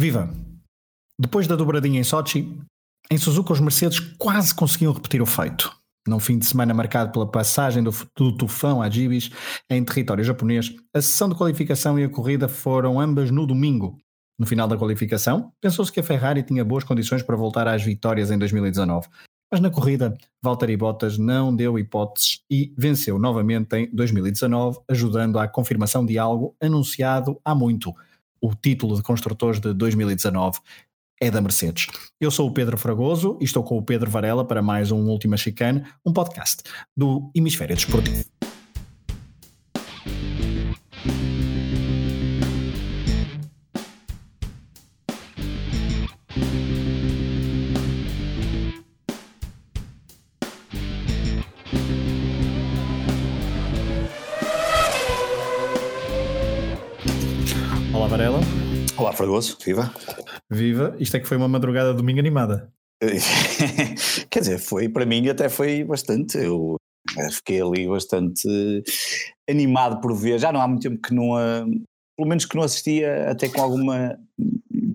Viva! Depois da dobradinha em Sochi, em Suzuka os Mercedes quase conseguiam repetir o feito. Num fim de semana marcado pela passagem do, do tufão a Jibis em território japonês, a sessão de qualificação e a corrida foram ambas no domingo. No final da qualificação, pensou-se que a Ferrari tinha boas condições para voltar às vitórias em 2019. Mas na corrida, Valtteri Bottas não deu hipóteses e venceu novamente em 2019, ajudando à confirmação de algo anunciado há muito – o título de construtores de 2019 é da Mercedes. Eu sou o Pedro Fragoso e estou com o Pedro Varela para mais um Última Chicane, um podcast do Hemisfério Desportivo. Fragoso, viva. Viva, isto é que foi uma madrugada de domingo animada. Quer dizer, foi para mim até foi bastante. Eu fiquei ali bastante animado por ver. Já não há muito tempo que não. Pelo menos que não assistia, até com alguma.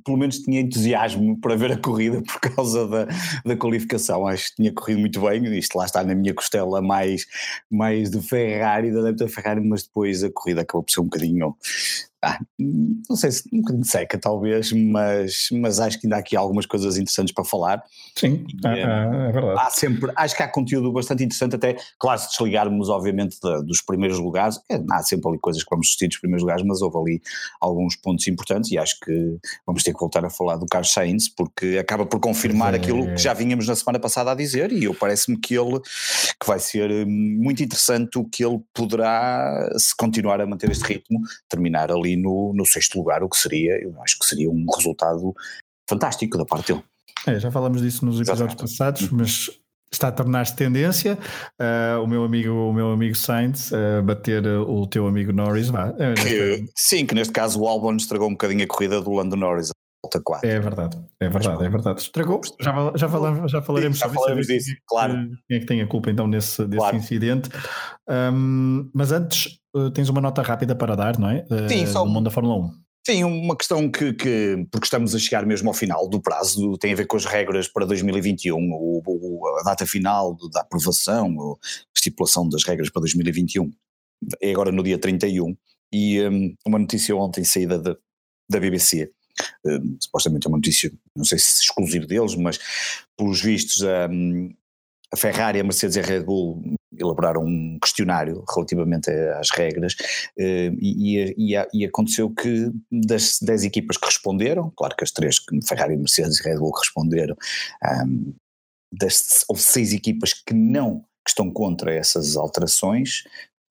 Pelo menos tinha entusiasmo para ver a corrida por causa da, da qualificação. Acho que tinha corrido muito bem. Isto lá está na minha costela mais, mais de Ferrari, da adepta Ferrari, mas depois a corrida acabou por ser um bocadinho ah, não sei se um bocadinho seca talvez, mas, mas acho que ainda há aqui algumas coisas interessantes para falar. Sim, e, é, é, verdade. Há sempre, acho que há conteúdo bastante interessante até, claro, se desligarmos obviamente dos primeiros lugares, é, há sempre ali coisas que vamos discutir dos primeiros lugares, mas houve ali alguns pontos importantes e acho que vamos ter que voltar a falar do Carlos Sainz, porque acaba por confirmar é. aquilo que já vínhamos na semana passada a dizer e eu parece-me que ele, que vai ser hum, muito interessante o que ele poderá, se continuar a manter este ritmo, terminar ali no, no sexto lugar, o que seria, eu acho que seria um resultado fantástico da parte dele. É, já falamos disso nos episódios Exatamente. passados, mas está a tornar-se tendência. Uh, o meu amigo, o meu amigo Sainz, uh, bater o teu amigo Norris, vá. É, que, sim, que neste caso o Albon estragou um bocadinho a corrida do Lando Norris. Volta 4. É verdade, é verdade, é verdade. Estragou. Já, já, falamos, já falaremos sim, já isso, disso, claro. Quem é que tem a culpa então nesse, desse claro. incidente. Um, mas antes, tens uma nota rápida para dar, não é? Sim, só. Do mundo da Fórmula 1. Sim, uma questão que, que, porque estamos a chegar mesmo ao final do prazo, tem a ver com as regras para 2021, o, o, a data final da aprovação, a estipulação das regras para 2021, é agora no dia 31, e um, uma notícia ontem saída de, da BBC, um, supostamente é uma notícia, não sei se exclusivo deles, mas pelos vistos um, a Ferrari, a Mercedes e a Red Bull elaboraram um questionário relativamente às regras eh, e, e, e, aconteceu que das 10 equipas que responderam, claro que as três, Ferrari, Mercedes e Red Bull responderam, um, das, houve seis equipas que não que estão contra essas alterações,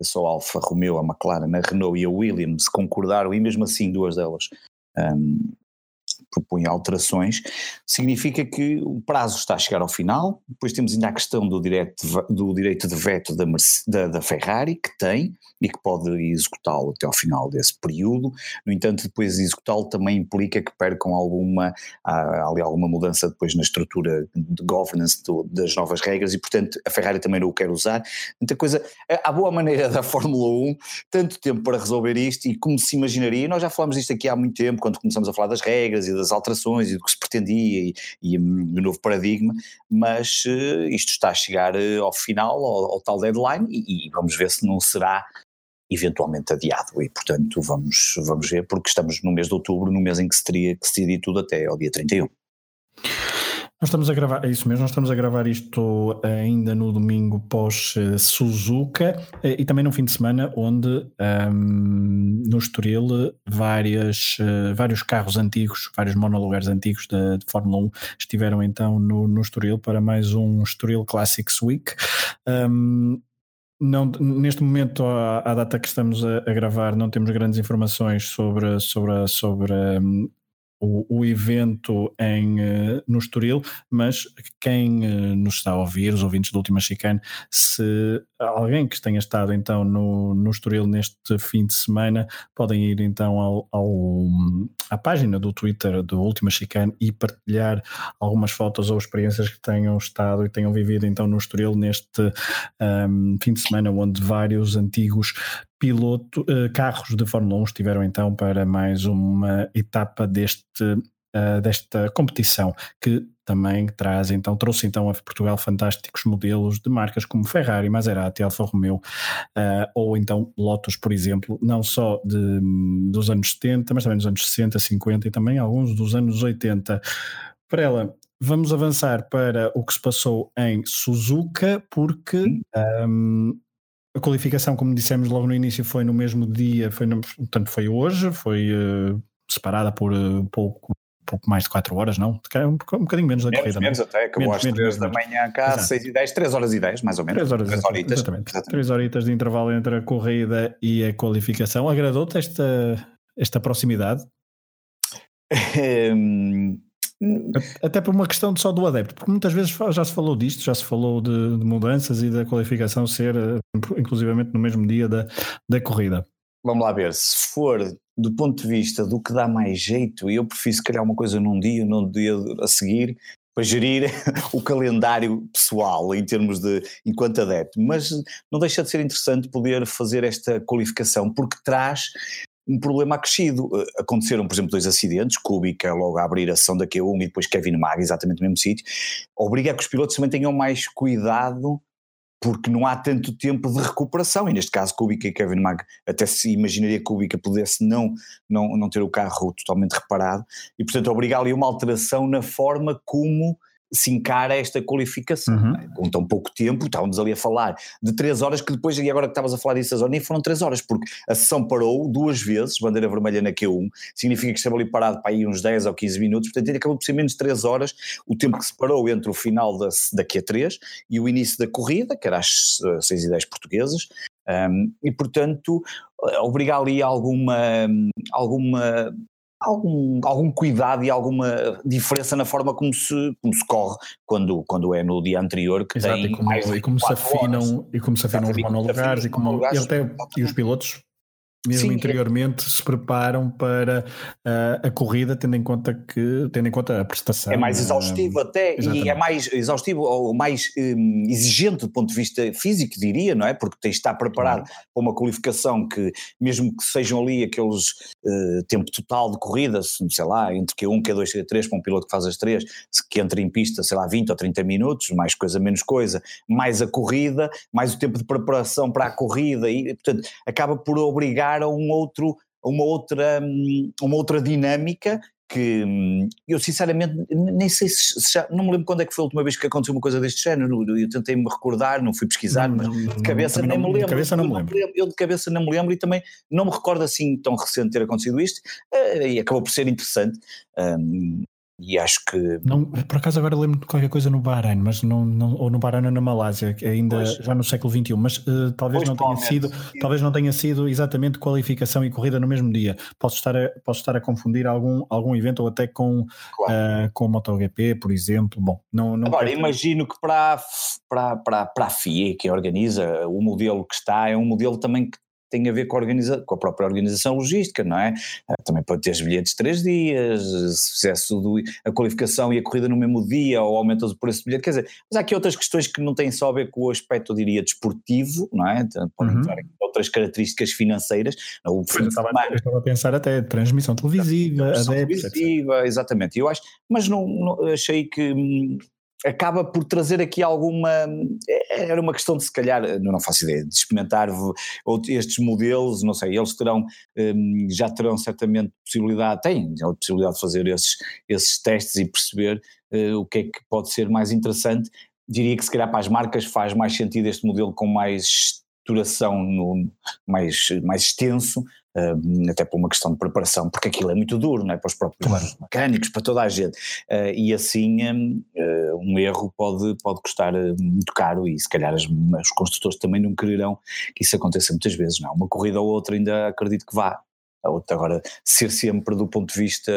só a Alfa Romeo, a McLaren, a Renault e a Williams concordaram e mesmo assim duas delas um, propõe alterações, significa que o prazo está a chegar ao final, depois temos ainda a questão do direito de, do direito de veto da, da, da Ferrari, que tem e que pode executá-lo até ao final desse período, no entanto depois executá-lo também implica que percam alguma, há, ali alguma mudança depois na estrutura de governance do, das novas regras e portanto a Ferrari também não o quer usar, muita coisa, a boa maneira da Fórmula 1, tanto tempo para resolver isto e como se imaginaria, nós já falamos disto aqui há muito tempo, quando começamos a falar das regras e das alterações e do que se pretendia e, e do novo paradigma, mas uh, isto está a chegar uh, ao final, ao, ao tal deadline, e, e, vamos ver se não será eventualmente adiado. E, portanto, vamos, vamos ver, porque estamos no mês de outubro, no mês em que se teria que decidir tudo até ao dia 31. Nós estamos a gravar, é isso mesmo, nós estamos a gravar isto ainda no domingo pós-Suzuka eh, e também no fim de semana, onde um, ehm, no Estoril várias, vários carros antigos, vários monolugares antigos de Fórmula 1 estiveram então no, no Estoril para mais um Estoril Classics Week. Um, ehm, não, neste momento, à, à, data que estamos a, a, gravar, não temos grandes informações sobre, sobre, sobre um, o, o evento em, uh, no Estoril, mas quem uh, nos está a ouvir, os ouvintes do Última Chicane, se alguém que tenha estado então no, no Estoril neste fim de semana, podem ir então ao, ao, à página do Twitter do Última Chicane e partilhar algumas fotos ou experiências que tenham estado e tenham vivido então no Estoril neste um, fim de semana, onde vários antigos piloto, uh, carros de Fórmula 1 estiveram então para mais uma etapa deste uh, desta competição que também traz então trouxe então a Portugal fantásticos modelos de marcas como Ferrari, Maserati, Alfa Romeo uh, ou então Lotus, por exemplo, não só de, dos anos 70, mas também dos anos 60, 50 e também alguns dos anos 80. Para ela, vamos avançar para o que se passou em Suzuka, porque um, a qualificação, como dissemos logo no início, foi no mesmo dia, foi no, portanto foi hoje, foi uh, separada por uh, pouco pouco mais de 4 horas, não? Um, um bocadinho menos da menos, corrida. Menos não? até, acabou menos, às 3 da manhã cá, 6 e 10, 3 horas e 10, mais ou menos. 3 horas 3 horitas. Exatamente. exatamente. 3 horitas de intervalo entre a corrida e a qualificação. Agradou-te esta, esta proximidade? Até por uma questão só do adepto, porque muitas vezes já se falou disto, já se falou de, de mudanças e da qualificação ser eh, inclusivamente no mesmo dia da, da corrida. Vamos lá ver, se for do ponto de vista do que dá mais jeito, eu prefiro se calhar uma coisa num dia, num dia a seguir, para gerir o calendário pessoal em termos de enquanto adepto, mas não deixa de ser interessante poder fazer esta qualificação porque traz um problema acrescido. Eh, aconteceram, por exemplo, dois acidentes, Kubica logo a abrir a sessão da Q1 e depois Kevin Mag, exatamente no mesmo sítio, obriga a que os pilotos também tenham mais cuidado porque não há tanto tempo de recuperação, e neste caso Kubica e Kevin Mag, até se imaginaria que Kubica pudesse não, não, não ter o carro totalmente reparado, e portanto obriga ali uma alteração na forma como se encara esta qualificação. Uhum. Né? Com tão pouco tempo, estávamos ali a falar de três horas, que depois, e agora que estavas a falar disso, nem foram três horas, porque a sessão parou duas vezes, bandeira vermelha na Q1, significa que esteve ali parado para aí uns 10 ou 15 minutos, portanto ele acabou por ser menos de três horas o tempo que separou entre o final da, da Q3 e o início da corrida, que era às 6 e 10 portuguesas, um, e portanto obrigar ali alguma, alguma algum, algum cuidado e alguma diferença na forma como se, como se corre quando, quando é no dia anterior que Exato, tem e como, mais e como se afinam e como se afinam os monolugares e como e, até, e os pilotos mesmo Sim, é interiormente é. se preparam para uh, a corrida, tendo em conta que tendo em conta a prestação. É mais exaustivo uh, até exatamente. e é mais exaustivo ou mais um, exigente do ponto de vista físico, diria, não é? Porque tens de estar preparado para uma qualificação que, mesmo que sejam ali aqueles uh, tempo total de corrida, sei lá, entre Q1, Q2, Q3, para um piloto que faz as três, que entra em pista, sei lá, 20 ou 30 minutos, mais coisa, menos coisa, mais a corrida, mais o tempo de preparação para a corrida, e portanto acaba por obrigar a um outro, uma outra, hum, uma outra dinâmica que hum, eu sinceramente nem sei se já, não me lembro quando é que foi a última vez que aconteceu uma coisa deste género, eu tentei me recordar, não fui pesquisar, não, mas não, de cabeça nem me lembro. De cabeça não me lembro. Eu de cabeça não me lembro e também não me recordo assim tão recente ter acontecido isto, eh, e acabou por ser interessante. Um, e acho que. Não, por acaso agora lembro de qualquer coisa no Bahrein, mas não, não, ou no Bahrein ou na Malásia, ainda pois. já no século XXI, mas uh, talvez pois não tenha sido, talvez não tenha sido exatamente qualificação e corrida no mesmo dia. Posso estar a, posso estar a confundir algum, algum evento ou até com, claro. uh, com o MotoGP, por exemplo. Bom, não, não Agora, imagino que para, para, para, para a FIA, que organiza, o modelo que está é um modelo também que tem a ver com a, organiza com a própria organização logística, não é? Ah, também pode ter os bilhetes três dias, se fizesse a qualificação e a corrida no mesmo dia, ou aumentas o preço do bilhete, quer dizer, mas há aqui outras questões que não têm só a ver com o aspecto, eu diria, desportivo, não é? Então, podem uhum. outras características financeiras. O eu, estava, eu estava a pensar até transmissão televisiva, transmissão televisiva, exatamente, eu acho, mas não, não achei que hum, acaba por trazer aqui alguma. Era uma questão de, se calhar, não faço ideia, de experimentar estes modelos, não sei, eles terão, hum, já terão certamente possibilidade, têm a possibilidade de fazer esses, esses testes e perceber uh, o que é que pode ser mais interessante. Diria que, se calhar, para as marcas faz mais sentido este modelo com mais duração mais, mais extenso, até por uma questão de preparação, porque aquilo é muito duro, não é? Para os próprios claro. mecânicos, para toda a gente. Uh, e assim um, uh, um, erro pode, pode custar muito caro e se calhar as, os construtores também não quererão que isso aconteça muitas vezes, não. É? Uma corrida ou outra ainda acredito que vá a outra. Agora, ser sempre do ponto de vista,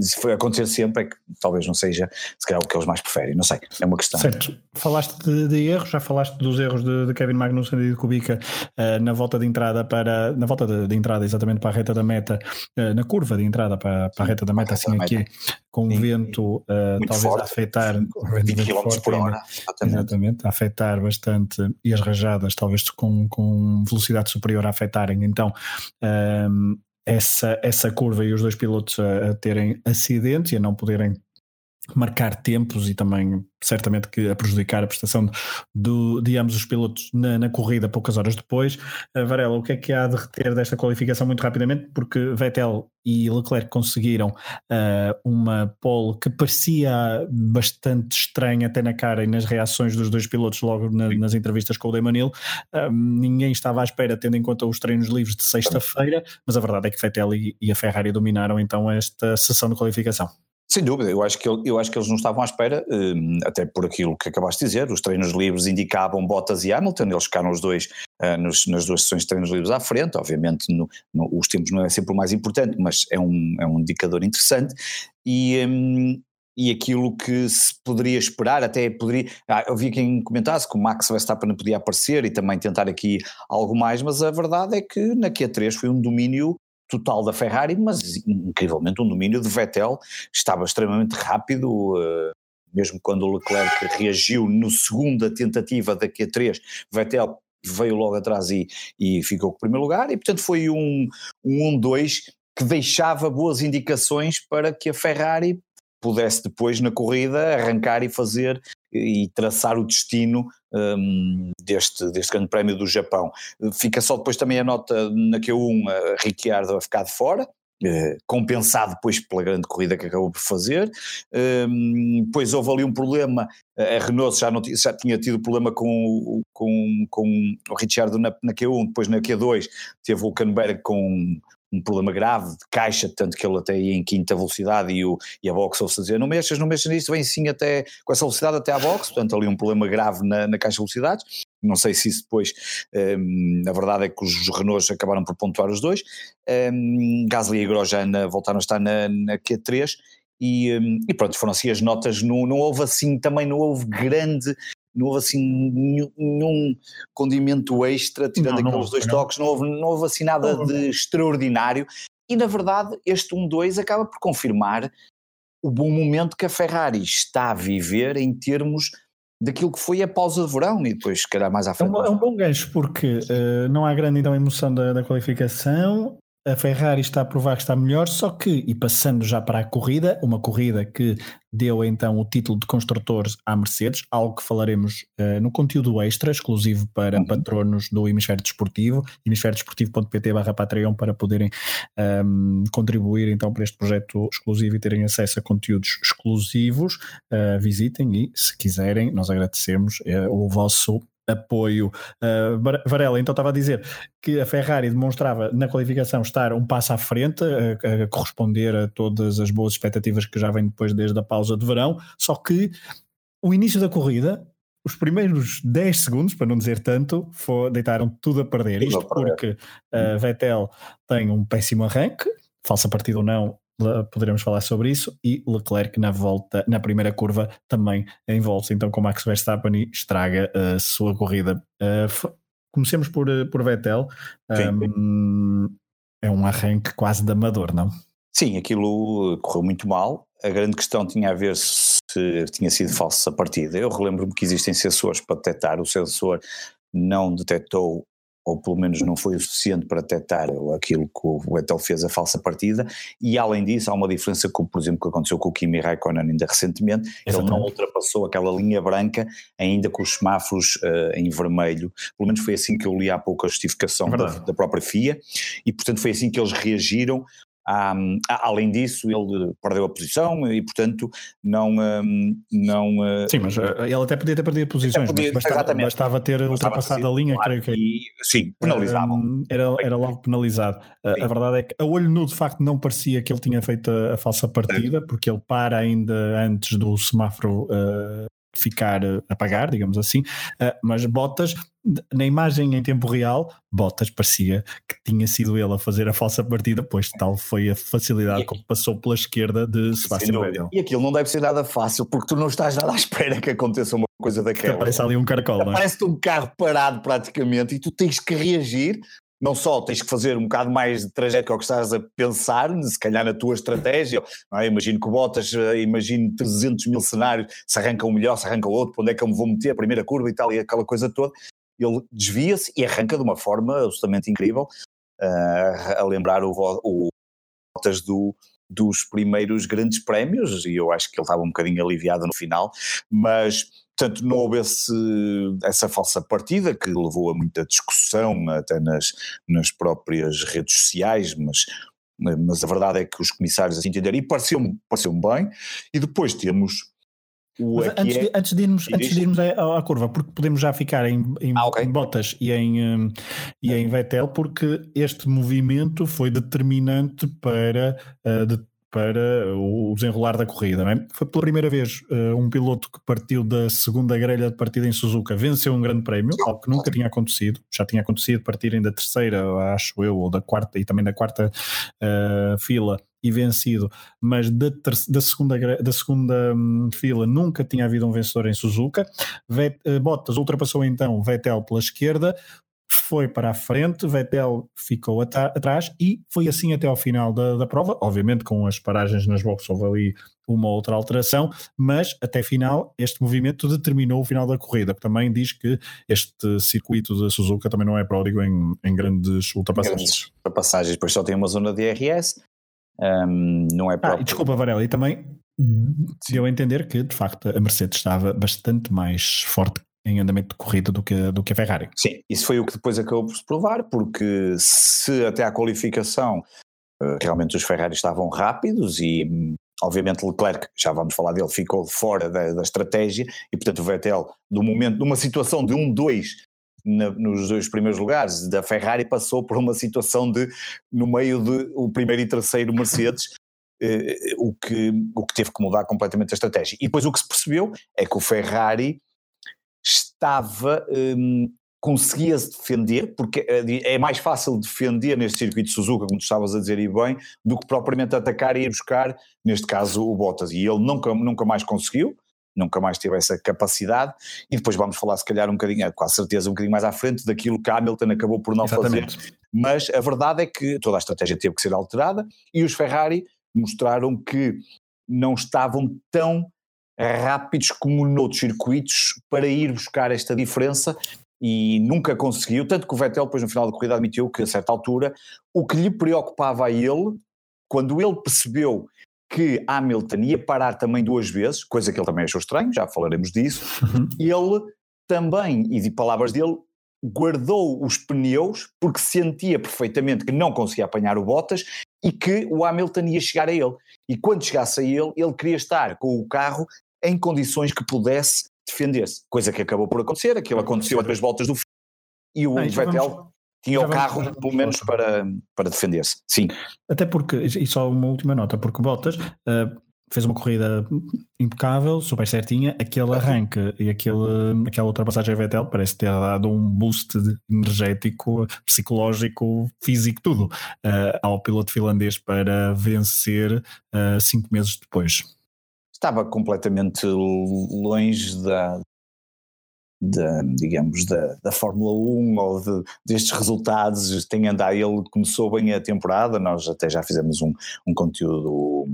se foi acontecer sempre, é que talvez não seja, se calhar, o que eles mais preferem, não sei, é uma questão. Certo, falaste de, de erros, já falaste dos erros de, de Kevin Magnussen e de Kubica uh, na volta de entrada para, na volta de, de, entrada exatamente para a reta da meta, uh, na curva de entrada para, para a reta da meta, assim aqui, com o vento uh, talvez forte, a afetar, 20 km por hora, exatamente. exatamente, a afetar bastante, e as rajadas talvez com, com velocidade superior a afetarem, então essa, essa curva e os dois pilotos a, a terem acidentes e a não poderem marcar tempos e também certamente que a prejudicar a prestação do, de ambos os pilotos na, na, corrida poucas horas depois. Uh, Varela, o que é que há de reter desta qualificação muito rapidamente? Porque Vettel e Leclerc conseguiram uh, uma pole que parecia bastante estranha até na cara e nas reações dos dois pilotos logo na, nas entrevistas com o Demanil. Uh, ah, ninguém estava à espera, tendo em conta os treinos livres de sexta-feira, mas a verdade é que Vettel e, e a Ferrari dominaram então esta sessão de qualificação. Sem dúvida, eu acho, que, eu acho que eles não estavam à espera, hum, até por aquilo que acabaste de dizer, os treinos livres indicavam Bottas e Hamilton, eles ficaram os dois uh, nos, nas duas sessões de treinos livres à frente, obviamente no, no, os tempos não é sempre o mais importante, mas é um, é um indicador interessante, e, um, e aquilo que se poderia esperar, até poderia, ah, eu vi quem comentasse que o Max Verstappen podia aparecer e também tentar aqui algo mais, mas a verdade é que na Q3 foi um domínio total da Ferrari, mas incrivelmente um domínio de Vettel, estava extremamente rápido, uh, mesmo quando o Leclerc reagiu no segunda tentativa da Q3, Vettel veio logo atrás e, e ficou com o primeiro lugar, e portanto foi um 1-2 um, que deixava boas indicações para que a Ferrari pudesse depois na corrida arrancar e fazer e traçar o destino um, deste, deste grande prémio do Japão. Fica só depois também a nota na Q1 a Ricciardo a ficar de fora, Uh, compensado depois pela grande corrida que acabou por fazer. Um, depois houve ali um problema, a Renault já, não, já tinha tido problema com, com, com o Ricciardo na, na Q1, depois na Q2 teve o Canberg com um problema grave de caixa, tanto que ele até ia em quinta velocidade e, o, e a box ouve-se dizer não mexas, não mexas nisso, vem sim até com essa velocidade até à box, portanto ali um problema grave na, na caixa de velocidades, não sei se isso depois, um, a verdade é que os Renaults acabaram por pontuar os dois, um, Gasly e Grosjean voltaram a estar na, na Q3 e, um, e, pronto, foram assim as notas, não, não houve assim, também não houve grande não houve assim nenhum, nenhum condimento extra, tirando não, aqueles não, dois não. toques, não houve, não houve assim nada de extraordinário. E na verdade, este 1-2 acaba por confirmar o bom momento que a Ferrari está a viver em termos daquilo que foi a pausa de verão e depois, se calhar, mais à frente. É um, é um bom gancho, porque uh, não há grande então, emoção da, da qualificação a Ferrari está a provar que está melhor, só que, e passando já para a corrida, uma corrida que deu então o título de construtores à Mercedes, algo que falaremos uh, no conteúdo extra, exclusivo para uhum. patronos do Hemisfério Desportivo, hemisfériodesportivo.pt barra Patreon, para poderem um, ehm, contribuir então para este projeto exclusivo e terem acesso a conteúdos exclusivos. Uh, visitem e, se quiserem, nós agradecemos uh, o vosso apoio. Uh, Varela, então estava a dizer que a Ferrari demonstrava na qualificação estar um passo à frente, a, a, corresponder a todas as boas expectativas que já vêm depois desde a pausa de verão, só que o início da corrida, os primeiros 10 segundos, para não dizer tanto, foi, deitaram tudo a perder. Isto porque uh, Vettel tem um péssimo arranque, falsa partida ou não, poderemos falar sobre isso, e Leclerc na volta, na primeira curva, também volta, então com Max Verstappen estraga a sua corrida. Uh, comecemos por, eh, por Vettel, um, é um arranque quase de amador, não? Sim, aquilo correu muito mal, a grande questão tinha a ver se tinha sido falsa partida. Eu relembro-me que existem sensores para detectar, o sensor não detectou ou pelo menos não foi o suficiente para detectar aquilo que o Vettel fez a falsa partida, e além disso há uma diferença com, por exemplo, que aconteceu com o Kimi Raikkonen ainda recentemente, Exatamente. ele não ultrapassou aquela linha branca ainda com os semáforos uh, em vermelho, pelo menos foi assim que eu li há pouco a justificação é da, da, própria FIA, e portanto foi assim que eles reagiram um, além disso, ele perdeu a posição e, portanto, não. Não uh, Sim, mas uh, ele até podia ter perdido posições, podia, mas bastava, bastava ter bastava ultrapassado a linha, claro, creio que. E, sim, penalizavam. Era, era logo penalizado. Uh, a verdade é que a olho nu, de facto, não parecia que ele tinha feito a, a falsa partida, porque ele para ainda antes do semáforo ficar a apagar, digamos assim, mas Bottas na imagem em tempo real, Bottas parecia que tinha sido ele a fazer a falsa partida, pois tal foi a facilidade como passou pela esquerda de Sebastian Vettel. E aquilo não deve ser nada fácil, porque tu não estás nada à espera que aconteça uma coisa daquela. Parece ali um caracol, é? Parece-te um carro parado praticamente e tu tens que reagir. Não só tens que fazer um bocado mais de trajeto que estás a pensar, se calhar na tua estratégia, é? imagino que o Bottas, eh, imagino 300 mil cenários, se arranca um melhor, se arranca o outro, para onde é que eu me vou meter, a primeira curva e tal, e aquela coisa toda, ele desvia-se e arranca de uma forma absolutamente incrível. uh, a lembrar o, o Bottas do, dos primeiros grandes prémios, e eu acho que ele estava um bocadinho aliviado no final, mas Portanto, não houve esse, essa falsa partida que levou a muita discussão até nas, nas próprias redes sociais, mas, mas a verdade é que os comissários assim entenderam e pareceu-me pareceu bem. E depois temos o antes, é, de, antes, de irmos, antes de irmos à, à, curva, porque podemos já ficar em, em, ah, okay. em Bottas e em, um, e em Vettel, porque este movimento foi determinante para uh, de, para o desenrolar da corrida. É? Foi pela primeira vez uh, um piloto que partiu da segunda grelha de partida em Suzuka venceu um grande prémio, algo que nunca tinha acontecido. Já tinha acontecido partirem da terceira, acho eu, ou da quarta e também da quarta uh, fila e vencido, mas da, da segunda, da segunda um, fila nunca tinha havido um vencedor em Suzuka. Vet, uh, Bottas ultrapassou então Vettel pela esquerda, foi para a frente, Vettel ficou atrás e foi assim até ao final da, da prova. Obviamente, com as paragens nas boxes houve ali uma outra alteração, mas até final este movimento determinou o final da corrida, que também diz que este circuito da Suzuka também não é pródigo em, em grandes ultrapassagens. Grandes ultrapassagens, depois só tem uma zona de RS, um, não é próprio. Ah, desculpa, Varela, e também deu a entender que de facto a Mercedes estava bastante mais forte em andamento de corrida do que, do que a Ferrari. Sim, isso foi o que depois acabou por se provar, porque se até à qualificação eh, realmente os Ferrari estavam rápidos e obviamente Leclerc, já vamos falar dele, ficou fora da, da estratégia e portanto o Vettel, do momento, numa situação de 1-2 nos dois primeiros lugares da Ferrari passou por uma situação de no meio de o primeiro e terceiro Mercedes eh, o, que, o que teve que mudar completamente a estratégia e depois o que se percebeu é que o Ferrari estava, um, conseguia-se defender, porque é, é mais fácil defender neste circuito de Suzuka, como tu estavas a dizer e bem, do que propriamente atacar e ir buscar, neste caso, o Bottas. E ele nunca, nunca mais conseguiu, nunca mais teve essa capacidade, e depois vamos falar se calhar um bocadinho, com a certeza um bocadinho mais à frente, daquilo que Hamilton acabou por não Exatamente. fazer. Mas a verdade é que toda a estratégia teve que ser alterada, e os Ferrari mostraram que não estavam tão rápidos como noutros circuitos para ir buscar esta diferença e nunca conseguiu, tanto que o Vettel depois no final da corrida admitiu que a certa altura o que lhe preocupava a ele, quando ele percebeu que Hamilton ia parar também duas vezes, coisa que ele também achou estranho, já falaremos disso, uhum. ele também, e de palavras dele, guardou os pneus porque sentia perfeitamente que não conseguia apanhar o Bottas e que o Hamilton ia chegar a ele. E quando chegasse a ele, ele queria estar com o carro em condições que pudesse defender-se. Coisa que acabou por acontecer, aquilo aconteceu a três voltas do fim e o ah, Vettel vamos, tinha o carro, vamos, pelo menos, para, para defender-se. Sim. Até porque, e só uma última nota, porque Bottas. Uh, fez uma corrida impecável, super certinha. Aquele arranque e aquele, aquela ultrapassagem a Vettel parece ter dado um boost energético, psicológico, físico, tudo uh, ao piloto finlandês para vencer uh, cinco meses depois estava completamente longe da, da digamos, da, da Fórmula 1 ou de, destes resultados, tem andado, ele começou bem a temporada, nós até já fizemos um, um conteúdo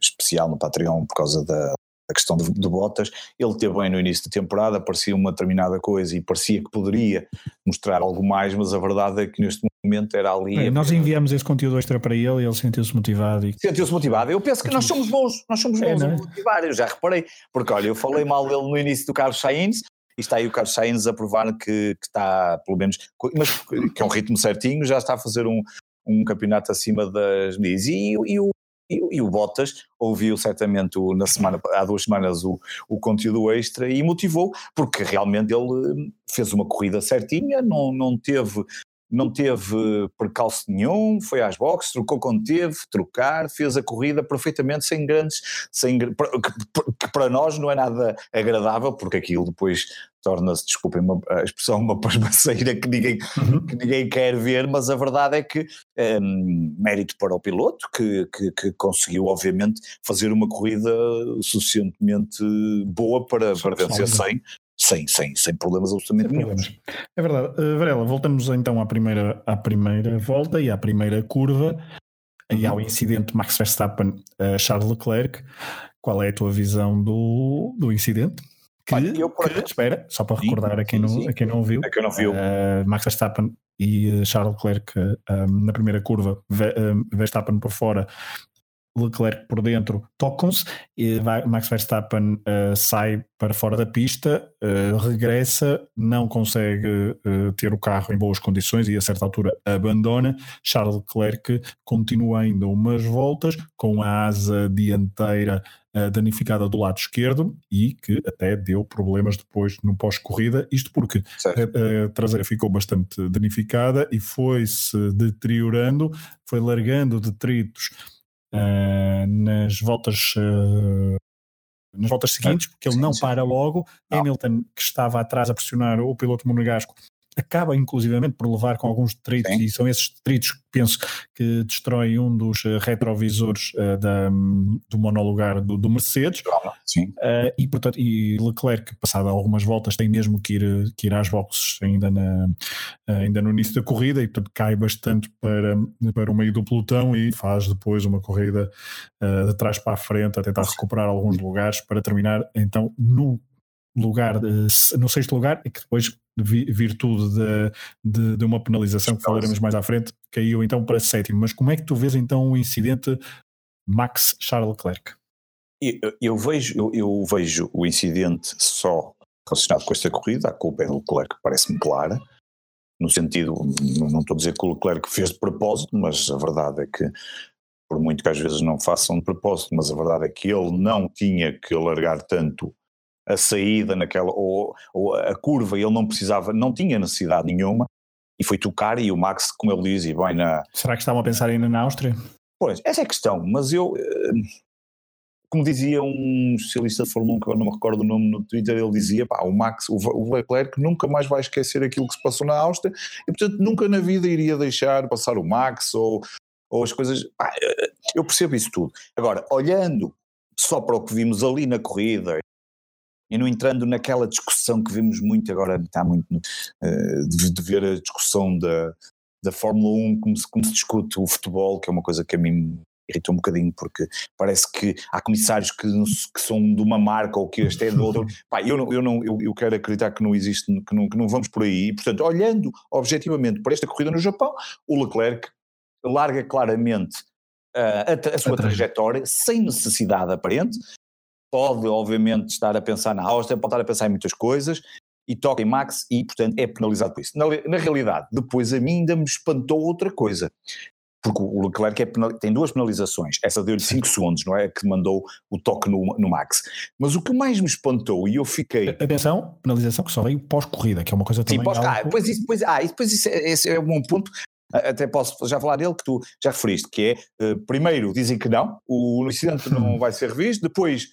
especial no Patreon por causa da, a questão de, de Bottas, ele teve bem no início da temporada, parecia uma determinada coisa e parecia que poderia mostrar algo mais, mas a verdade é que neste momento era ali. É, nós enviamos esse conteúdo extra para ele e ele sentiu-se motivado. E... Sentiu-se motivado. Eu penso que nós somos bons, nós somos é, bons é, a motivar, eu já reparei, porque olha, eu falei mal dele no início do Carlos Sainz, e está aí o Carlos Sainz a provar que, que está, pelo menos, mas que é um ritmo certinho, já está a fazer um, um campeonato acima das medidas. E, e, o, e, e, o Bottas ouviu certamente na semana, há duas semanas o, o conteúdo extra e motivou, porque realmente ele hum, fez uma corrida certinha, não, não teve não teve percalço nenhum, foi às boxes, trocou quando teve, trocar, fez a corrida perfeitamente sem grandes, sem, que, que para nós não é nada agradável, porque aquilo depois torna-se, desculpem a expressão, uma pasmaceira que ninguém, uhum. que ninguém quer ver, mas a verdade é que um, mérito para o piloto, que, que, que, conseguiu obviamente fazer uma corrida suficientemente boa para, para vencer sem, sem, sem, sem problemas absolutamente sem nenhum. É verdade. Uh, Varela, voltamos então à primeira, à primeira volta e à primeira curva e ao incidente Max Verstappen uh, Charles Leclerc. Qual é a tua visão do, do incidente? Que, Olha, eu, que, espera, só para recordar sim, a, quem não, a quem não viu, a quem não viu. Uh, Max Verstappen e Charles Leclerc um, na primeira curva, Verstappen por fora, Leclerc por dentro tocam-se, Max Verstappen uh, sai para fora da pista, uh, regressa, não consegue uh, ter o carro em boas condições e a certa altura abandona. Charles Leclerc continua ainda umas voltas com a asa dianteira danificada do lado esquerdo e que até deu problemas depois no pós-corrida. Isto porque a, a, traseira ficou bastante danificada e foi-se deteriorando, foi largando detritos uh, nas voltas uh, nas voltas seguintes, porque ele não para logo. Hamilton, que estava atrás a pressionar o piloto monegasco, acaba inclusivamente por levar com alguns detritos, Sim. e são esses detritos que penso que destroem um dos eh, retrovisores uh, da, do monolugar do, do Mercedes. Sim. Uh, e, portanto, e Leclerc, passado algumas voltas, tem mesmo que ir, que ir às boxes ainda, na, ainda no início da corrida e, portanto, cai bastante para, para o meio do pelotão e faz depois uma corrida uh, de trás para a frente a tentar recuperar alguns lugares para terminar então no lugar, no sexto lugar, e que depois, virtude de, de, de uma penalização que falaremos mais à frente, caiu então para sétimo. Mas como é que tu vês então o incidente Max Charles Leclerc? Eu, eu vejo, eu, eu, vejo o incidente só relacionado com esta corrida, a culpa é do Leclerc, parece-me clara, no sentido, não, não estou a dizer que o Leclerc fez de propósito, mas a verdade é que, por muito que às vezes não façam de propósito, mas a verdade é que ele não tinha que alargar tanto a saída naquela, ou, ou, a curva, ele não precisava, não tinha necessidade nenhuma, e foi tocar, e o Max, como ele diz, e bem na... Será que estavam a pensar ainda na Áustria? Pois, essa é a questão, mas eu, eh, como dizia um especialista de Fórmula 1, que eu não me recordo o nome no Twitter, ele dizia, pá, o Max, o Leclerc nunca mais vai esquecer aquilo que se passou na Áustria, e portanto nunca na vida iria deixar passar o Max, ou, ou as coisas, pá, eh, eu percebo isso tudo. Agora, olhando só para o que vimos ali na corrida, e não entrando naquela discussão que vemos muito agora, está muito uh, de, de, ver a discussão da, da Fórmula 1, como se, como se discute o futebol, que é uma coisa que a mim irritou um bocadinho, porque parece que há comissários que, que são de uma marca ou que este é de outra. Pá, eu, não, eu, não, eu, eu, quero acreditar que não existe, que não, que não vamos por aí. E, portanto, olhando objetivamente para esta corrida no Japão, o Leclerc larga claramente uh, a, a, sua trajetória sem necessidade aparente, pode, obviamente, estar a pensar na Áustria, pode estar a pensar em muitas coisas, e toca em Max e, portanto, é penalizado por isso. Na, na realidade, depois a mim ainda me espantou outra coisa. Porque o Leclerc é penal, tem duas penalizações. Essa deu-lhe 5 segundos, não é? Que mandou o toque no, no Max. Mas o que mais me espantou, e eu fiquei. Atenção, penalização que só veio pós-corrida, que é uma coisa também. Sim, pós algo... ah, depois isso, depois, ah, depois isso, esse é um bom ponto. Até posso já falar dele, que tu já referiste, que é, uh, primeiro dizem que não, o incidente não vai ser revisto, depois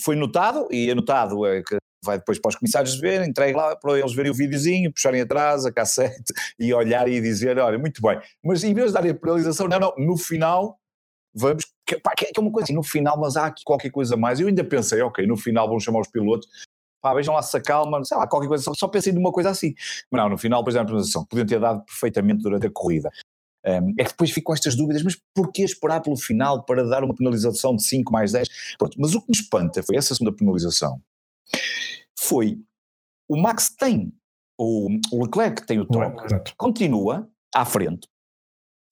foi notado, e é notado é que vai depois para os comissários verem, entregue lá para eles verem o videozinho, puxarem atrás a cassete e olhar e dizer, olha, muito bem, mas em vez de darem a penalização, não, não, no final vamos, que, pá, que é uma coisa assim, no final, mas há aqui qualquer coisa mais, eu ainda pensei, ok, no final vão chamar os pilotos, pá, vejam lá se acalma, sei lá, qualquer coisa, só, só pensei numa coisa assim, mas não, no final depois da penalização, podiam ter dado perfeitamente durante a corrida, é que depois ficam estas dúvidas, mas porquê esperar pelo final para dar uma penalização de 5 mais 10? Pronto, mas o que me espanta foi essa segunda penalização. Foi o Max tem, o, Leclerc tem o toque, continua à frente,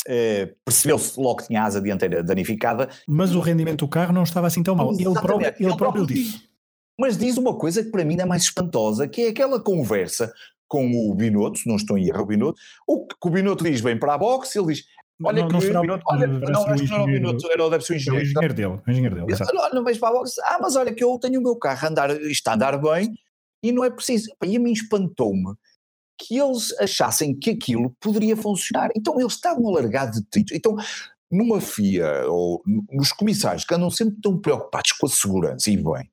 Uh, percebeu-se logo que tinha a asa dianteira danificada. Mas o rendimento do carro não estava assim tão mal. Ele próprio, ele próprio disse. Mas diz uma coisa que para mim é mais espantosa, que é aquela conversa com o Binotto, se não estou em erro, o Binotto, o que o Binotto diz bem para a boxe, ele diz, Olha não, que não será o Binotto, olha, não, acho que não era o Binotto, era, deve ser o engenheiro. É o engenheiro dele, o engenheiro dele. Exato. Não, não vejo para a boxe, ah, mas olha que eu tenho o meu carro a andar, está a andar bem e não é preciso. E a mim espantou-me que eles achassem que aquilo poderia funcionar. Então eles estavam alargados de títulos. Então, numa FIA ou nos comissários que andam sempre tão preocupados com a segurança, e bem,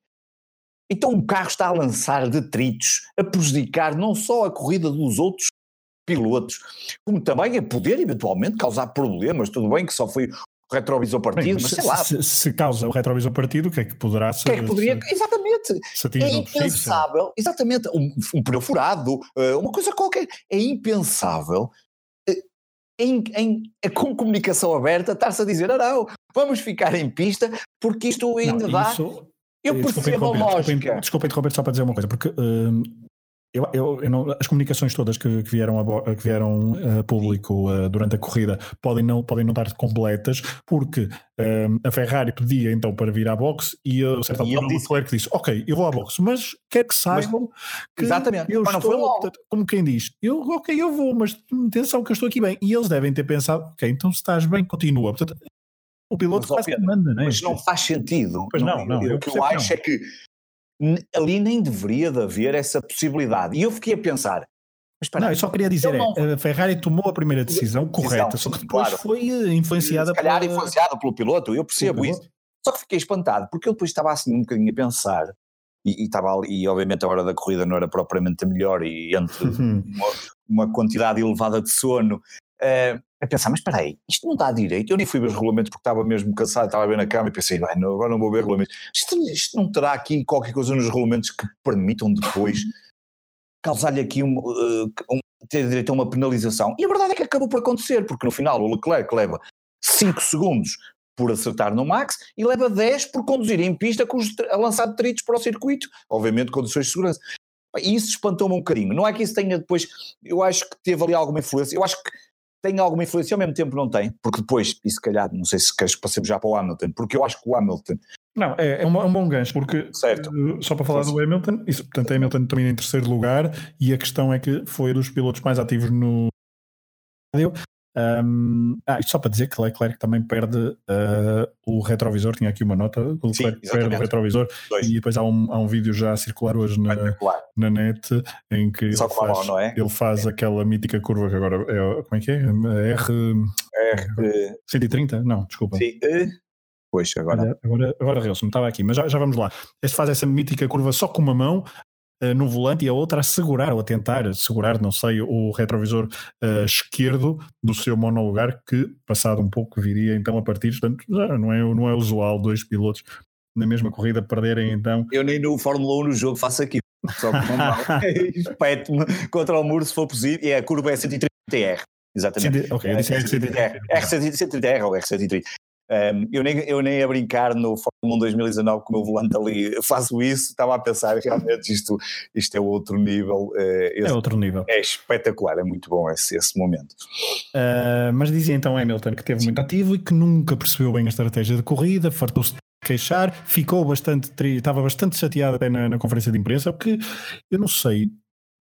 então o carro está a lançar detritos, a prejudicar não só a corrida dos outros pilotos, como também a poder eventualmente causar problemas. Tudo bem que só foi o retrovisor partido, bem, mas, mas sei lá. Se, se, causa o retrovisor partido, o que é que poderá ser? O que é que poderia. Se, exatamente. Se é impensável. exatamente. Um, um pneu furado, eh, uma coisa qualquer. É impensável. Eh, em, em, com comunicação aberta, estar-se a dizer, não, não, vamos ficar em pista, porque isto ainda não, dá. Isso Eu percebo a lógica. Desculpa interromper só para dizer uma coisa, porque uh, eu, eu, eu não, as comunicações todas que, que vieram a, que vieram a público uh, durante a corrida podem não, podem não estar completas, porque um, a Ferrari pedia então para vir à boxe e a certa altura o Leclerc disse: Ok, eu vou à boxe, mas quer que saibam mas, que exatamente, eu estou, portanto, como quem diz, eu, ok, eu vou, mas atenção que eu estou aqui bem. E eles devem ter pensado: Ok, então se estás bem, continua. Portanto, o piloto mas, faz manda, não é? Mas não faz sentido. Pois não, não. não o que eu acho não. é que ali nem deveria de haver essa possibilidade. E eu fiquei a pensar. Mas para, não, eu só queria dizer, não... é, a Ferrari tomou a primeira decisão correta, só que depois claro. foi eh, influenciada Se calhar pela... influenciada pelo piloto, eu percebo isso. Só que fiquei espantado, porque ele depois estava assim um bocadinho a pensar, e, e, estava ali, e obviamente a hora da corrida não era propriamente a melhor, e entre uma, uma, quantidade elevada de sono, uh, a pensar, mas espera aí, isto não dá direito, eu nem fui ver os regulamentos porque estava mesmo cansado, estava bem na cama e pensei, bem, agora não vou ver regulamentos, isto, isto, não terá aqui qualquer coisa nos regulamentos que permitam depois causar-lhe aqui um, uh, um, ter direito a uma penalização, e a verdade é que acabou por acontecer, porque no final o Leclerc leva 5 segundos por acertar no Max e leva 10 por conduzir em pista com os, a lançar detritos para o circuito, obviamente condições de segurança. E isso espantou-me um bocadinho. Não é que isso tenha depois, eu acho que teve ali alguma influência, eu acho que tem alguma influência, ao mesmo tempo não tem, porque depois, e se calhar, não sei se queres passemos já para o Hamilton, porque eu acho que o Hamilton. Não, é, é, um, é um bom gancho, porque certo. Uh, só para falar do Hamilton, isso, portanto, Hamilton termina em terceiro lugar e a questão é que foi dos pilotos mais ativos no um, ah, isto só para dizer que Leclerc também perde uh, o retrovisor. Tinha aqui uma nota: o Leclerc Sim, perde o retrovisor. Dois. E depois há um, há um vídeo já a circular hoje na, na net em que só ele faz, mão, é? ele faz é. aquela mítica curva que agora é. Como é que é? R. R 130? Não, desculpa. Sim. Pois, agora. Agora, agora Relson, estava aqui, mas já, já vamos lá. Este faz essa mítica curva só com uma mão, no volante e a outra a segurar ou a tentar segurar, não sei, o retrovisor uh, esquerdo do seu monolugar que, passado um pouco, viria então a partir. Portanto, já não é, não é usual dois pilotos na mesma corrida perderem então. Eu nem no Fórmula 1 no jogo faço aquilo. Só que não espeto-me contra o muro se for possível e a curva é 130R. Exatamente. Ok, eu disse R130R. R130R ou R130. Um, eu, nem, eu nem a brincar no Fórmula 1 2019 com o meu volante ali faço isso, estava a pensar realmente isto, isto é outro nível. Uh, esse, é outro nível. É espetacular, é muito bom esse, esse momento. Uh, mas dizia então Hamilton que teve muito ativo e que nunca percebeu bem a estratégia de corrida, fartou-se de queixar, ficou bastante, estava bastante chateado até na, na conferência de imprensa, porque eu não sei,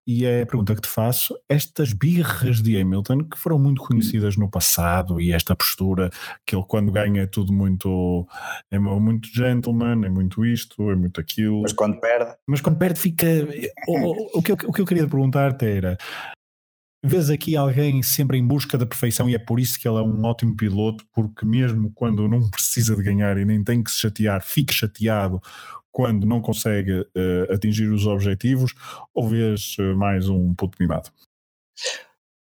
e é a pergunta que te faço: estas birras de Hamilton, que foram muito conhecidas no passado, e esta postura que ele, quando ganha, é tudo muito. é muito gentleman, é muito isto, é muito aquilo. Mas quando perde. Mas quando perde, fica. o, o, que, eu, o que eu queria perguntar-te era: vês aqui alguém sempre em busca da perfeição, e é por isso que ele é um ótimo piloto, porque mesmo quando não precisa de ganhar e nem tem que se chatear, fique chateado quando não consegue uh, atingir os objetivos, ou vês uh, mais um puto mimado?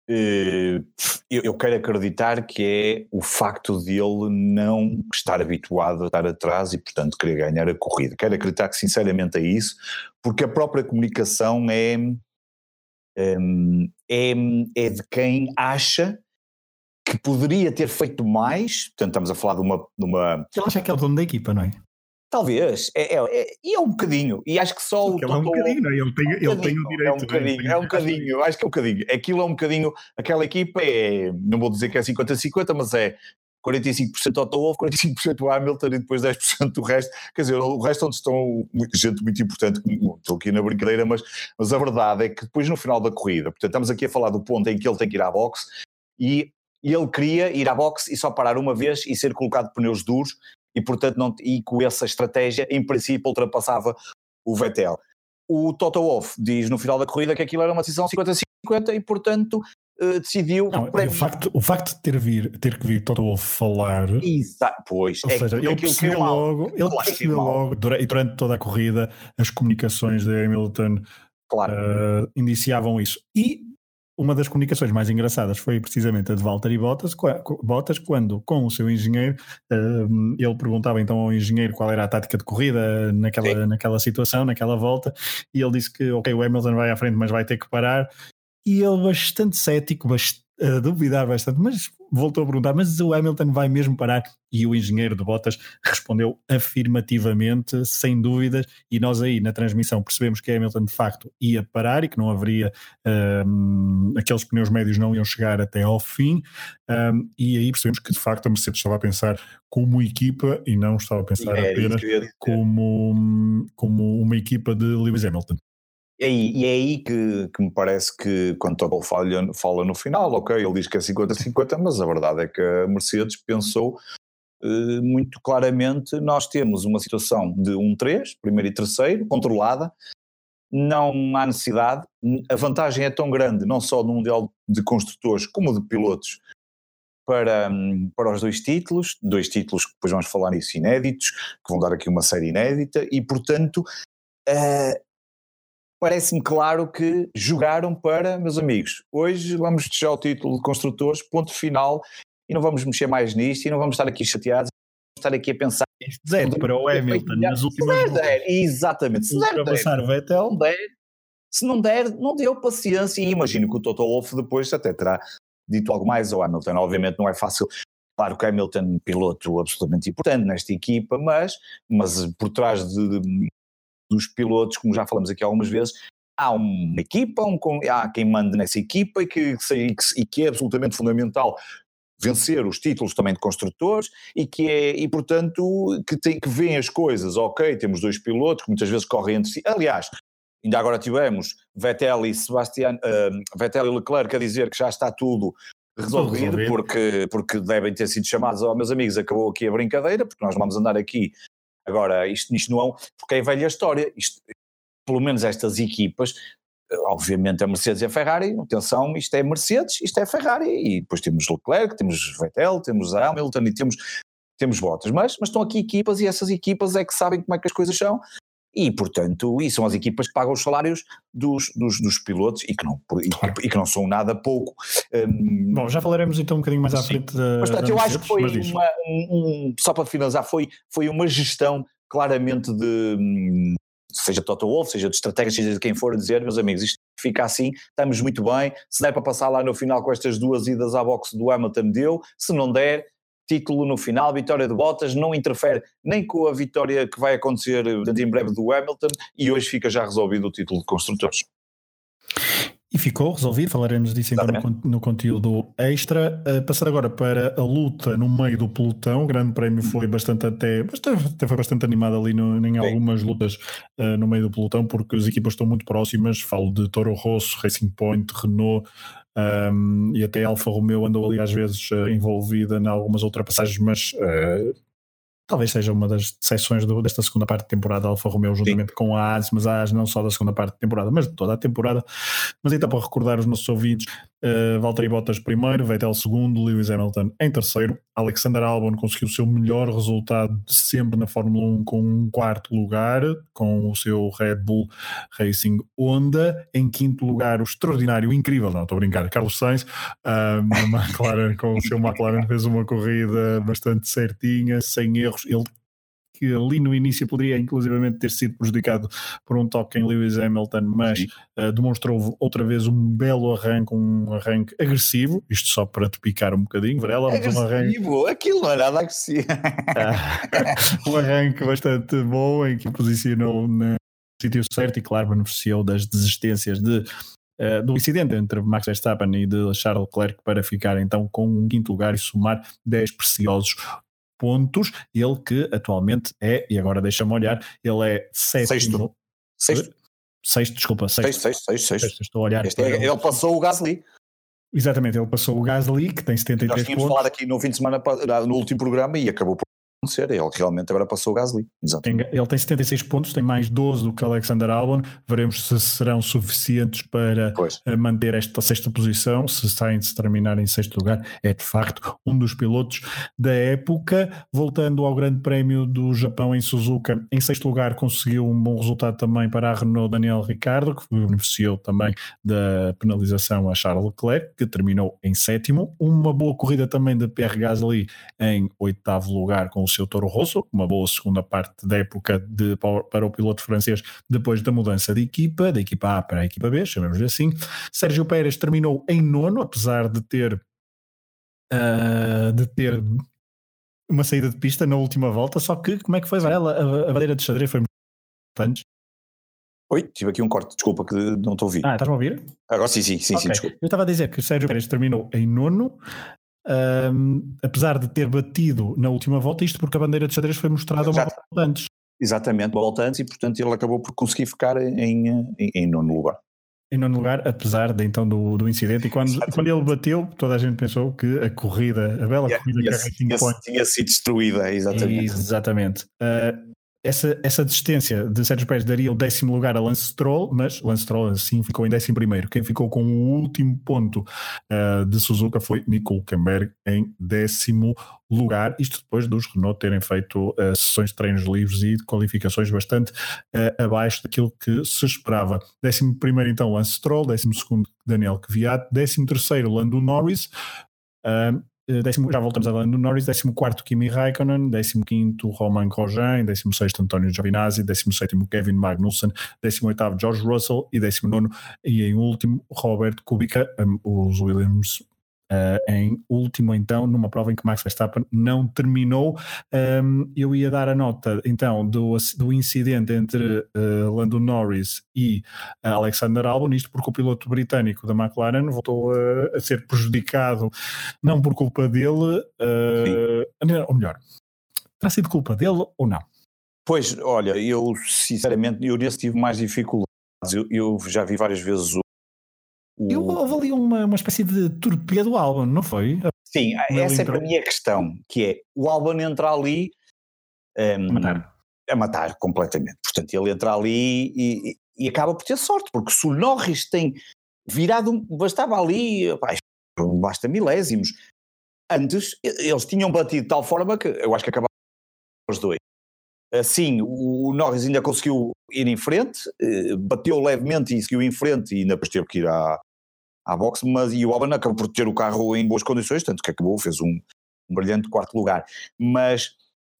Uh, eu, quero acreditar que é o facto de ele não estar habituado a estar atrás e, portanto, querer ganhar a corrida. Quero acreditar que, sinceramente, é isso, porque a própria comunicação é, um, é, é de quem acha que poderia ter feito mais. Portanto, estamos a falar de uma. De uma... Ele acha que é o dono da equipa, não é? Talvez, é, é, é, e é um bocadinho, e acho que só o. Ele é um bocadinho, não é? ele, tem, é ele tem o direito. É um bocadinho, é um bocadinho, acho que é um bocadinho. Aquilo é um bocadinho, aquela equipa é, não vou dizer que é 50-50, mas é 45% Auto Wolff, 45% Hamilton e depois 10% do resto. Quer dizer, o resto onde estão gente muito importante, estou aqui na brincadeira, mas, mas a verdade é que depois no final da corrida, portanto, estamos aqui a falar do ponto em que ele tem que ir à boxe e ele queria ir à boxe e só parar uma vez e ser colocado pneus duros e portanto não, e com essa estratégia em princípio ultrapassava o Vettel. O Toto Wolff diz no final da corrida que aquilo era uma decisão 50-50 e portanto uh, decidiu... Não, o, facto, o facto de ter, vir, ter que vir Toto Wolff falar... Exato, pois. Ou é, seja, ele percebeu logo, ele claro percebeu logo durante, durante toda a corrida as comunicações de Hamilton claro. uh, indiciavam isso. E uma das comunicações mais engraçadas foi precisamente a de Valtteri Bottas, Bottas quando, com o seu engenheiro, uh, ele perguntava então ao engenheiro qual era a tática de corrida naquela, naquela situação, naquela volta, e ele disse que, ok, o Hamilton vai à frente, mas vai ter que parar, e ele bastante cético, bastante a duvidar bastante, mas voltou a perguntar: mas o Hamilton vai mesmo parar? E o engenheiro de Bottas respondeu afirmativamente, sem dúvidas, e nós aí na transmissão percebemos que Hamilton de facto ia parar e que não haveria um, aqueles pneus médios não iam chegar até ao fim, um, e aí percebemos que de facto a Mercedes estava a pensar como equipa e não estava a pensar é apenas como, como uma equipa de Lewis Hamilton. E é aí, que, que, me parece que quando Topol fala, fala no final, ok, ele diz que é 50-50, mas a verdade é que a Mercedes pensou eh, muito claramente, nós temos uma situação de 1-3, primeiro e terceiro, controlada, não há necessidade, a vantagem é tão grande, não só no Mundial de Construtores como de Pilotos, para, para os dois títulos, dois títulos que depois vamos falar nisso inéditos, que vão dar aqui uma série inédita, e portanto... Uh, parece-me claro que jogaram para, meus amigos, hoje vamos deixar o título de construtores, ponto final, e não vamos mexer mais nisto, e não vamos estar aqui chateados, vamos estar aqui a pensar. Zero para o Hamilton nas últimas se der, exatamente, se der, der, Vettel. der, se não der, não deu paciência, e imagino que o Toto Wolff depois até terá dito algo mais ao Hamilton, obviamente não é fácil Claro que Hamilton, piloto absolutamente importante nesta equipa, mas, mas por trás de, de, dos pilotos, como já falamos aqui algumas vezes, há uma equipa, um, há quem mande nessa equipa e que, e que é absolutamente fundamental vencer os títulos também de construtores e que é, e portanto, que, tem, que vêem as coisas, ok, temos dois pilotos que muitas vezes correm entre si, aliás, ainda agora tivemos Vettel e Sebastian, uh, Vettel e Leclerc a dizer que já está tudo resolvido, porque, porque devem ter sido chamados, ó oh, meus amigos, acabou aqui a brincadeira, porque nós vamos andar aqui Agora, isto, isto não, porque é velha história, isto, pelo menos estas equipas, obviamente a Mercedes e a Ferrari, atenção, isto é Mercedes, isto é Ferrari, e depois temos Leclerc, temos Vettel, temos Hamilton e temos, temos Bottas, mas, mas estão aqui equipas e essas equipas é que sabem como é que as coisas são e, portanto, e são as equipas que pagam os salários dos, dos, dos pilotos e que, não, e, claro. e, que não são nada pouco. Um, Bom, já falaremos então um bocadinho mais à frente da. Mas, portanto, eu acho que foi uma, um, um, só para finalizar, foi, foi uma gestão claramente de. Hum, seja de Toto Wolff, seja de estratégias, seja de quem for, dizer, meus amigos, isto fica assim, estamos muito bem. Se der para passar lá no final com estas duas idas à boxe do Hamilton, deu. Se não der, título no final, vitória de Bottas, não interfere nem com a vitória que vai acontecer em breve do Hamilton e hoje fica já resolvido o título de construtores. E ficou resolvido, falaremos disso então no, no, conteúdo extra. Uh, passar agora para a luta no meio do pelotão. O grande prémio foi bastante até, até foi bastante animado ali no, em algumas lutas uh, no meio do pelotão, porque as equipas estão muito próximas. Falo de Toro Rosso, Racing Point, Renault, um, e até a Alfa Romeo andou ali às vezes uh, envolvida em algumas ultrapassagens, mas uh, talvez seja uma das seções do, desta segunda parte de temporada Alfa Romeo juntamente Sim. com a AS, mas a não só da segunda parte de temporada, mas de toda a temporada. Mas então para recordar os nossos ouvintes, uh, Valtteri Bottas primeiro, Vettel segundo, Lewis Hamilton em terceiro, Alexander Albon conseguiu o seu melhor resultado de sempre na Fórmula 1 com um quarto lugar, com o seu Red Bull Racing Honda, em quinto lugar o extraordinário, incrível, não estou a brincar, Carlos Sainz, uh, McLaren, com o seu McLaren fez uma corrida bastante certinha, sem erros, ele que ali no início poderia inclusivamente ter sido prejudicado por um toque em Lewis Hamilton, mas uh, demonstrou outra vez um belo arranque, um arranque agressivo, isto só para te picar um bocadinho, Varela, agressivo, um arranque... aquilo não é nada agressivo. um arranque bastante bom em que posicionou no sítio certo e claro beneficiou das desistências de Uh, do incidente entre Max Verstappen e de Charles Leclerc para ficar então com um quinto lugar e somar 10 preciosos pontos, ele que atualmente é, e agora deixa-me olhar, ele é sétimo. Sexto. Sexto. Sexto, desculpa, sexto. Sexto, sexto, sexto. sexto. Estou a olhar. Este, é, ele passou o Gasly. Exatamente, ele passou o Gasly, que tem 73 pontos. Nós tínhamos falado aqui no fim de semana, no último programa, e acabou por acontecer. Ele realmente agora passou o Gasly. Exatamente. Ele tem 76 pontos, tem mais 12 do que Alexander Albon. Veremos se serão suficientes para pois. Eh, manter esta sexta posição. Se Sainz terminar em sexto lugar, é de facto um dos pilotos da época. Voltando ao Grande Prémio do Japão em Suzuka, em sexto lugar conseguiu um bom resultado também para a Renault Daniel Ricciardo, que beneficiou também da penalização a Charles Leclerc, que terminou em sétimo. Uma boa corrida também de Pierre Gasly em oitavo lugar com o seu Toro Rosso, uma boa segunda parte da época de, para o piloto francês depois da mudança de equipa, da equipa A para a equipa B, chamemos assim. Sérgio Pérez terminou em nono, apesar de ter uh, de ter uma saída de pista na última volta, só que como é que foi ela? A, a bandeira de xadrez foi muito antes. Oi, tive aqui um corte, desculpa que não estou a ouvir. Ah, estás-me a ouvir? Agora sim, sim, sim, okay. sim desculpa. Eu estava a dizer que o Sérgio Pérez terminou em nono, um, apesar de ter batido na última volta, isto porque a bandeira de xadrez foi mostrada uma volta antes. Exatamente, uma volta antes, e portanto ele acabou por conseguir ficar em, em, em nono lugar. Em nono lugar, apesar de, então do, do incidente, e quando, quando ele bateu, toda a gente pensou que a corrida, a bela yeah, corrida yes, que a Racing Point tinha sido destruída, exatamente. Exatamente. Uh, essa, essa distância de Sérgio Pérez daria o décimo lugar a Lance Stroll, mas Lance Stroll assim ficou em décimo primeiro. Quem ficou com o último ponto uh, de Suzuka foi Nico Hulkenberg em décimo lugar, isto depois dos Renault terem feito uh, sessões de treinos livres e de qualificações bastante uh, abaixo daquilo que se esperava. Décimo primeiro então Lance Stroll, décimo segundo Daniel Kvyat, décimo terceiro Lando Norris, décimo, já voltamos a Lando Norris, 14 Kimi Raikkonen, 15 Romain Grosjean, 16 António Giovinazzi, 17 Kevin Magnussen, 18 George Russell e 19 e em último Robert Kubica, os Williams Uh, em último, então, numa prova em que Max Verstappen não terminou. Um, eu ia dar a nota, então, do, do incidente entre uh, Lando Norris e uh, Alexander Albon, isto porque o piloto britânico da McLaren voltou a ser prejudicado, não por culpa dele, ou melhor, terá sido culpa dele ou não? Pois, olha, eu sinceramente, eu nesse tive mais dificuldades. Eu, eu já vi várias vezes o... Eu houve ali uma, uma espécie de torpedo Albon, não foi? Sim, essa é para mim a questão, que é o Albon entra ali um, a matar. A matar completamente. Portanto, ele entra ali e, e, acaba por ter sorte, porque se o Norris tem virado, bastava ali, pá, basta milésimos. Antes, eles tinham batido de tal forma que eu acho que acabaram os dois. Assim, o Norris ainda conseguiu ir em frente, eh, bateu levemente e seguiu em frente e ainda depois teve que ir à, à boxe, mas e o Albon acabou por ter o carro em boas condições, tanto que acabou, fez um, um brilhante quarto lugar. Mas,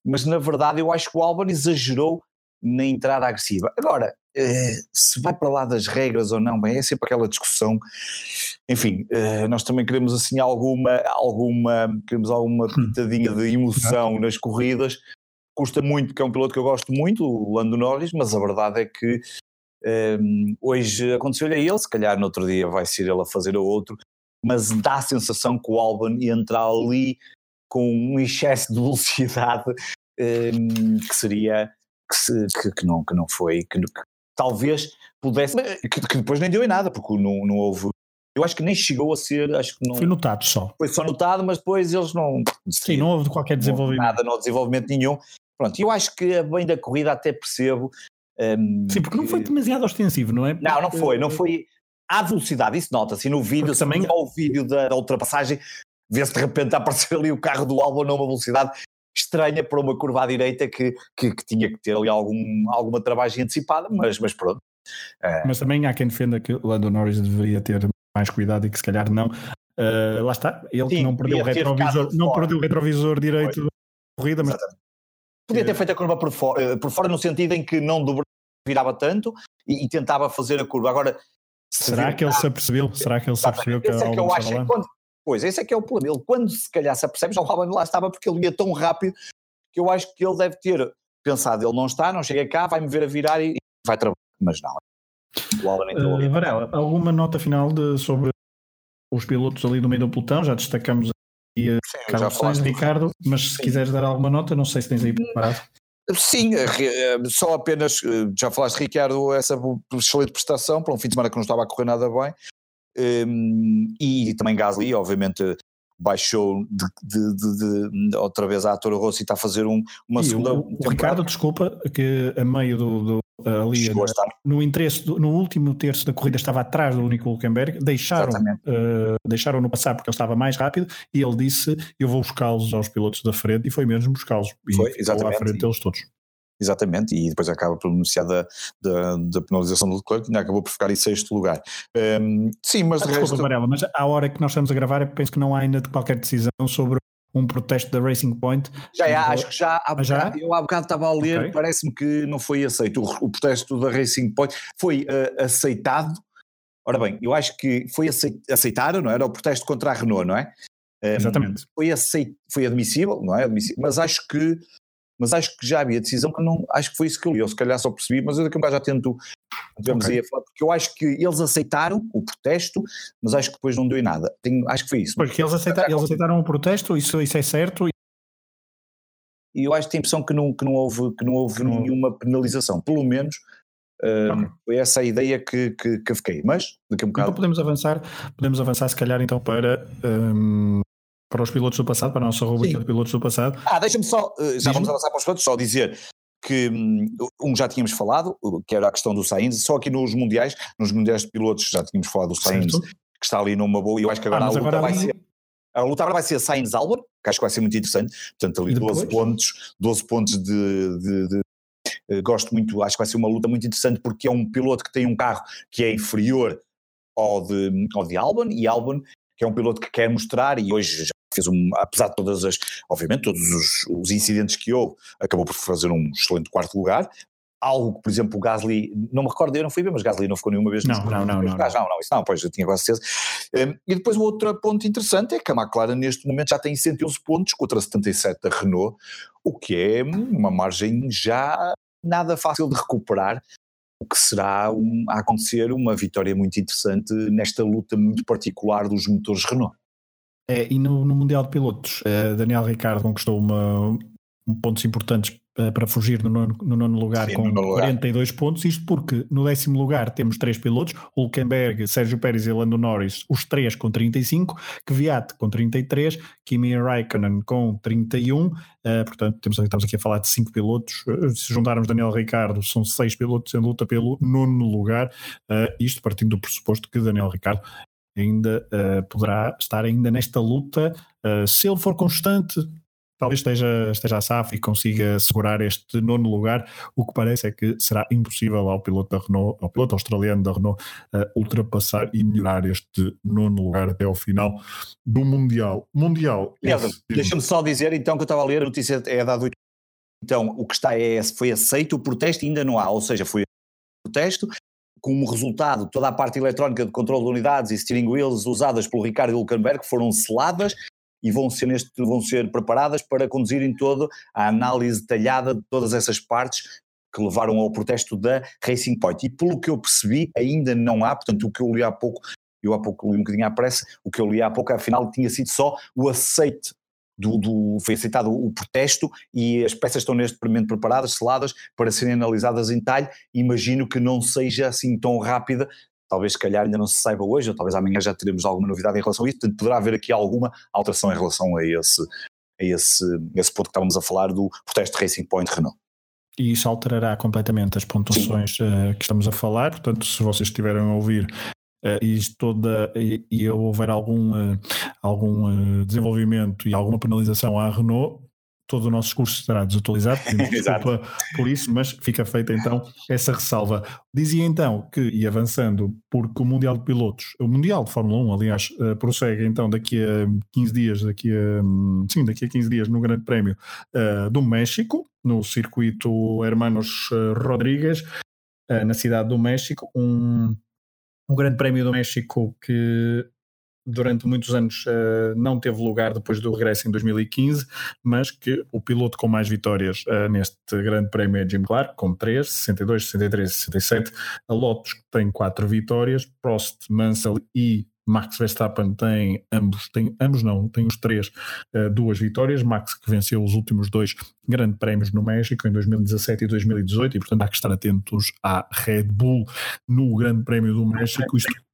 mas na verdade eu acho que o Albon exagerou na entrada agressiva. Agora, eh, se vai para lá das regras ou não, bem, é sempre aquela discussão. Enfim, eh, nós também queremos assim alguma, alguma, queremos alguma hum. pitadinha de emoção nas corridas. Custa muito, porque é um piloto que eu gosto muito, o Lando Norris, mas a verdade é que um, hoje aconteceu-lhe a ele, se calhar no outro dia vai ser ele a fazer a outro, mas dá a sensação que o Albon entra ali com um excesso de velocidade um, que seria que, se, que, que, não, que não foi, que, que talvez pudesse, que, que, depois nem deu em nada, porque não, não houve. Eu acho que nem chegou a ser, acho que não. Foi notado só. Foi só notado, mas depois eles não. Sim, não houve qualquer desenvolvimento. Nada, não houve desenvolvimento nenhum. Pronto, eu acho que a bem da corrida até percebo um, Sim, porque não foi demasiado ostensivo, não é? Não, não foi, não foi à velocidade, isso nota-se no vídeo, se também ao vídeo da, da ultrapassagem, vê-se de repente aparecer ali o carro do Albon numa velocidade estranha para uma curva à direita que, que, que, tinha que ter ali algum, alguma travagem antecipada, mas, mas pronto. Uh, mas também há quem defenda que o Lando Norris deveria ter mais cuidado e que se calhar não. Uh, lá está, ele sim, que não perdeu o retrovisor, não perdeu o retrovisor direito foi. da corrida, mas Exatamente. Podia ter feito a curva por fora, eh, por fora no sentido em que não virava tanto e, e, tentava fazer a curva. Agora, será que ele se apercebeu? Será que ele se apercebeu que, é que eu acho quando, Pois, esse é que é o problema. Ele, quando se calhar se apercebe, já o Albon lá estava porque ele ia tão rápido que eu acho que ele deve ter pensado: ele não está, não chega cá, vai-me ver a virar e, vai trabalhar. Mas não. O uh, Varela, alguma nota final de, sobre os pilotos ali do meio do pelotão? Já destacamos e a Carlos Sainz, Ricardo, mas se Sim. quiseres dar alguma nota, não sei se tens aí preparado. Sim, eh, só apenas, eh, já falaste, Ricardo, essa excelente prestação para um fim de semana que não estava a correr nada bem. Um, e também Gasly, obviamente, baixou de, de, de, de, outra vez a Toro Rossi está a fazer um, uma e segunda. O, o Ricardo, desculpa, que a meio do, do ali no, interesse do, no último terço da corrida estava atrás do Nico Hulkenberg, deixaram, uh, deixaram no passar porque ele estava mais rápido e ele disse eu vou buscá-los aos pilotos da frente e foi mesmo buscá-los e foi, exatamente. à frente deles todos. Exatamente, e depois acaba por beneficiar da, da, da penalização do Leclerc, ainda acabou por ficar em sexto lugar. Um, sim, mas ah, de desculpa, resto... Mas à hora que nós estamos a gravar, penso que não há ainda qualquer decisão sobre um protesto da Racing Point. Já é, acho que já, há Ah, já? eu há bocado estava a ler, Ok. parece-me que não foi aceito. O, o protesto da Racing Point foi eh, aceitado. Ora bem, eu acho que foi acei- aceitaram, não é? era? O protesto contra a Renault, não é? Um, Exatamente. Foi, aceit, foi admissível, não é? Admissível, mas acho que mas acho que já havia decisão que não, acho que foi isso que eu li, eu se calhar só percebi, mas eu daqui a um bocado já tento, vamos Ok. aí a falar, porque eu acho que eles aceitaram o protesto, mas acho que depois não deu em nada. Tenho, acho que foi isso. Porque eles, aceita- eles aceitaram o protesto, isso, isso é certo. e eu acho que tenho a impressão que não, que não houve, que não houve não- nenhuma penalização, pelo menos hum, Ok. foi essa a ideia que, que, que fiquei, mas daqui a um Então bocado. podemos avançar, podemos avançar se calhar então para, hum, para os pilotos do passado, para a nossa rubrica de pilotos do passado. Ah, deixa-me só, eh, já vamos avançar para os pontos, só dizer que hum, um já tínhamos falado, que era a questão do Sainz, só aqui nos mundiais, nos mundiais de pilotos já tínhamos falado do Sainz, Certo? que está ali numa boa, e eu acho que Ah, agora mas a luta agora vai ali- ser. A luta agora vai ser Sainz Albon, que acho que vai ser muito interessante. Portanto, ali E 12 depois? pontos, 12 pontos de. de- de- eh, gosto muito, acho que vai ser uma luta muito interessante porque é um piloto que tem um carro que é inferior ao de, ao de Albon e Albon, que é um piloto que quer mostrar e hoje já fez um, apesar de todas as, obviamente, todos os, os incidentes que houve, acabou por fazer um excelente quarto lugar. Algo que, por exemplo, o Gasly, não me recordo, eu não fui ver, mas Gasly não ficou nenhuma vez Não, não, não, não, lugares. não, não, isso não, pois eu tinha quase certeza. Um, e depois o outro ponto interessante é que a McLaren neste momento já tem 111 pontos contra 77 da Renault, o que é uma margem já nada fácil de recuperar, o que será um- a acontecer uma vitória muito interessante nesta luta muito particular dos motores Renault. É, e no, no Mundial de Pilotos, eh, Daniel Ricardo conquistou uma, um pontos importantes eh, para fugir no nono, no nono lugar Sim, com no lugar. 42 pontos. Isto porque no décimo lugar temos três pilotos: Hulkenberg, Sérgio Pérez e Lando Norris, os três com 35, Kvyat com 33, Kimi Raikkonen com 31. eh, portanto, temos, estamos aqui a falar de cinco pilotos. Eh, se juntarmos Daniel Ricardo, são seis pilotos em luta pelo nono lugar. Eh, isto partindo do pressuposto que Daniel Ricardo ainda eh, poderá estar ainda nesta luta. Eh, se ele for constante, talvez esteja, esteja a SAF e consiga segurar este nono lugar. O que parece é que será impossível ao piloto da Renault, ao piloto australiano da Renault, eh, ultrapassar e melhorar este nono lugar até ao final do Mundial. Mundial. Deixa-me só dizer então que eu estava a ler, a notícia é dada 8. Então, o que está é, foi aceito o protesto ainda não há, ou seja, foi o protesto, como resultado, toda a parte eletrónica de controle de unidades e steering wheels usadas pelo Ricardo Hulkenberg foram seladas e vão ser, neste, vão ser preparadas para conduzirem toda a análise detalhada de todas essas partes que levaram ao protesto da Racing Point. E pelo que eu percebi, ainda não há, portanto, o que eu li há pouco, eu há pouco li um bocadinho à pressa, o que eu li há pouco, afinal, tinha sido só o aceite do, do- foi aceitado o protesto e as peças estão neste momento preparadas, seladas, para serem analisadas em detalhe. Imagino que não seja assim tão rápida, talvez se calhar ainda não se saiba hoje, ou talvez amanhã já teremos alguma novidade em relação a isso, portanto poderá haver aqui alguma alteração em relação a esse, a esse, esse ponto que estávamos a falar do protesto de Racing Point Renault. e isso alterará completamente as pontuações eh, que estamos a falar. Portanto, se vocês estiverem a ouvir eh, e toda e, e houver algum, eh, algum eh, desenvolvimento e alguma penalização à Renault, todo o nosso discurso estará desatualizado. Desculpa por isso, mas fica feita então essa ressalva. Dizia então que, e avançando, porque o Mundial de Pilotos, o Mundial de Fórmula 1, aliás, prossegue então daqui a 15 dias, daqui a, hum, sim, daqui a 15 dias no Grande Prémio eh, do México, no circuito Hermanos Rodrigues, eh, na cidade do México, um, um Grande Prémio do México que durante muitos anos eh, não teve lugar depois do regresso em 2015, mas que o piloto com mais vitórias eh, neste Grande Prémio é Jim Clark, com 3, 62, 63 e 67. A Lotus tem 4 vitórias, Prost, Mansell e Max Verstappen têm ambos, têm, ambos não, têm os três eh, duas vitórias. Max que venceu os últimos dois grandes prémios no México em 2017 e 2018 e portanto há que estar atentos à Red Bull no Grande Prémio do México. Isto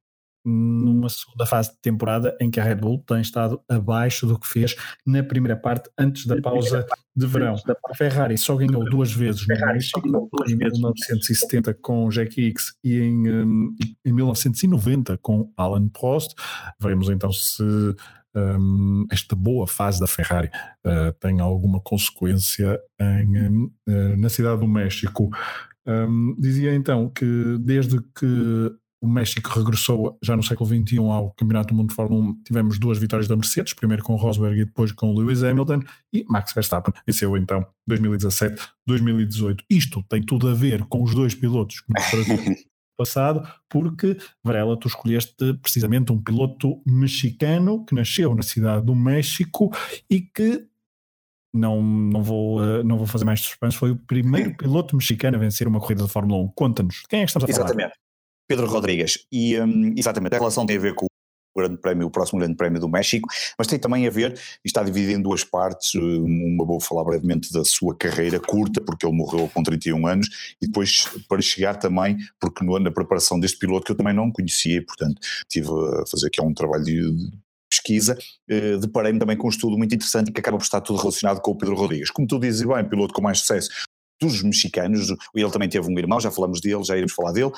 numa segunda fase de temporada em que a Red Bull tem estado abaixo do que fez na primeira parte antes da pausa de verão. A Ferrari só ganhou duas vezes no México, em 1970 com Jack Hicks e em, hum, em 1990 com Alan Prost. Veremos então se hum, esta boa fase da Ferrari uh, tem alguma consequência em, hum, uh, na cidade do México. Um, dizia então que desde que o México regressou já no século XXI ao Campeonato do Mundo de Fórmula 1. Tivemos duas vitórias da Mercedes, primeiro com Rosberg e depois com Lewis Hamilton, e Max Verstappen venceu então 2017, 2018. Isto tem tudo a ver com os dois pilotos que nos passado, porque Varela, tu escolheste precisamente um piloto mexicano que nasceu na cidade do México e que não, não, vou, eh, não vou fazer mais suspense, foi o primeiro piloto mexicano a vencer uma corrida de Fórmula 1. Conta-nos, quem é que estamos a falar? Exatamente. Pedro Rodrigues. E um, exatamente, a relação tem a ver com o Grande Prémio, o próximo Grande Prémio do México, mas tem também a ver, e está dividido em duas partes, uma vou falar brevemente da sua carreira curta, porque ele morreu com 31 anos, e depois para chegar também, porque no, na preparação deste piloto que eu também não conhecia, portanto tive a fazer aqui um trabalho de pesquisa, eh, deparei-me também com um estudo muito interessante que acaba por estar tudo relacionado com o Pedro Rodrigues. Como tu dizes bem, piloto com mais sucesso dos mexicanos, ele também teve um irmão, já falamos dele, já iremos falar dele,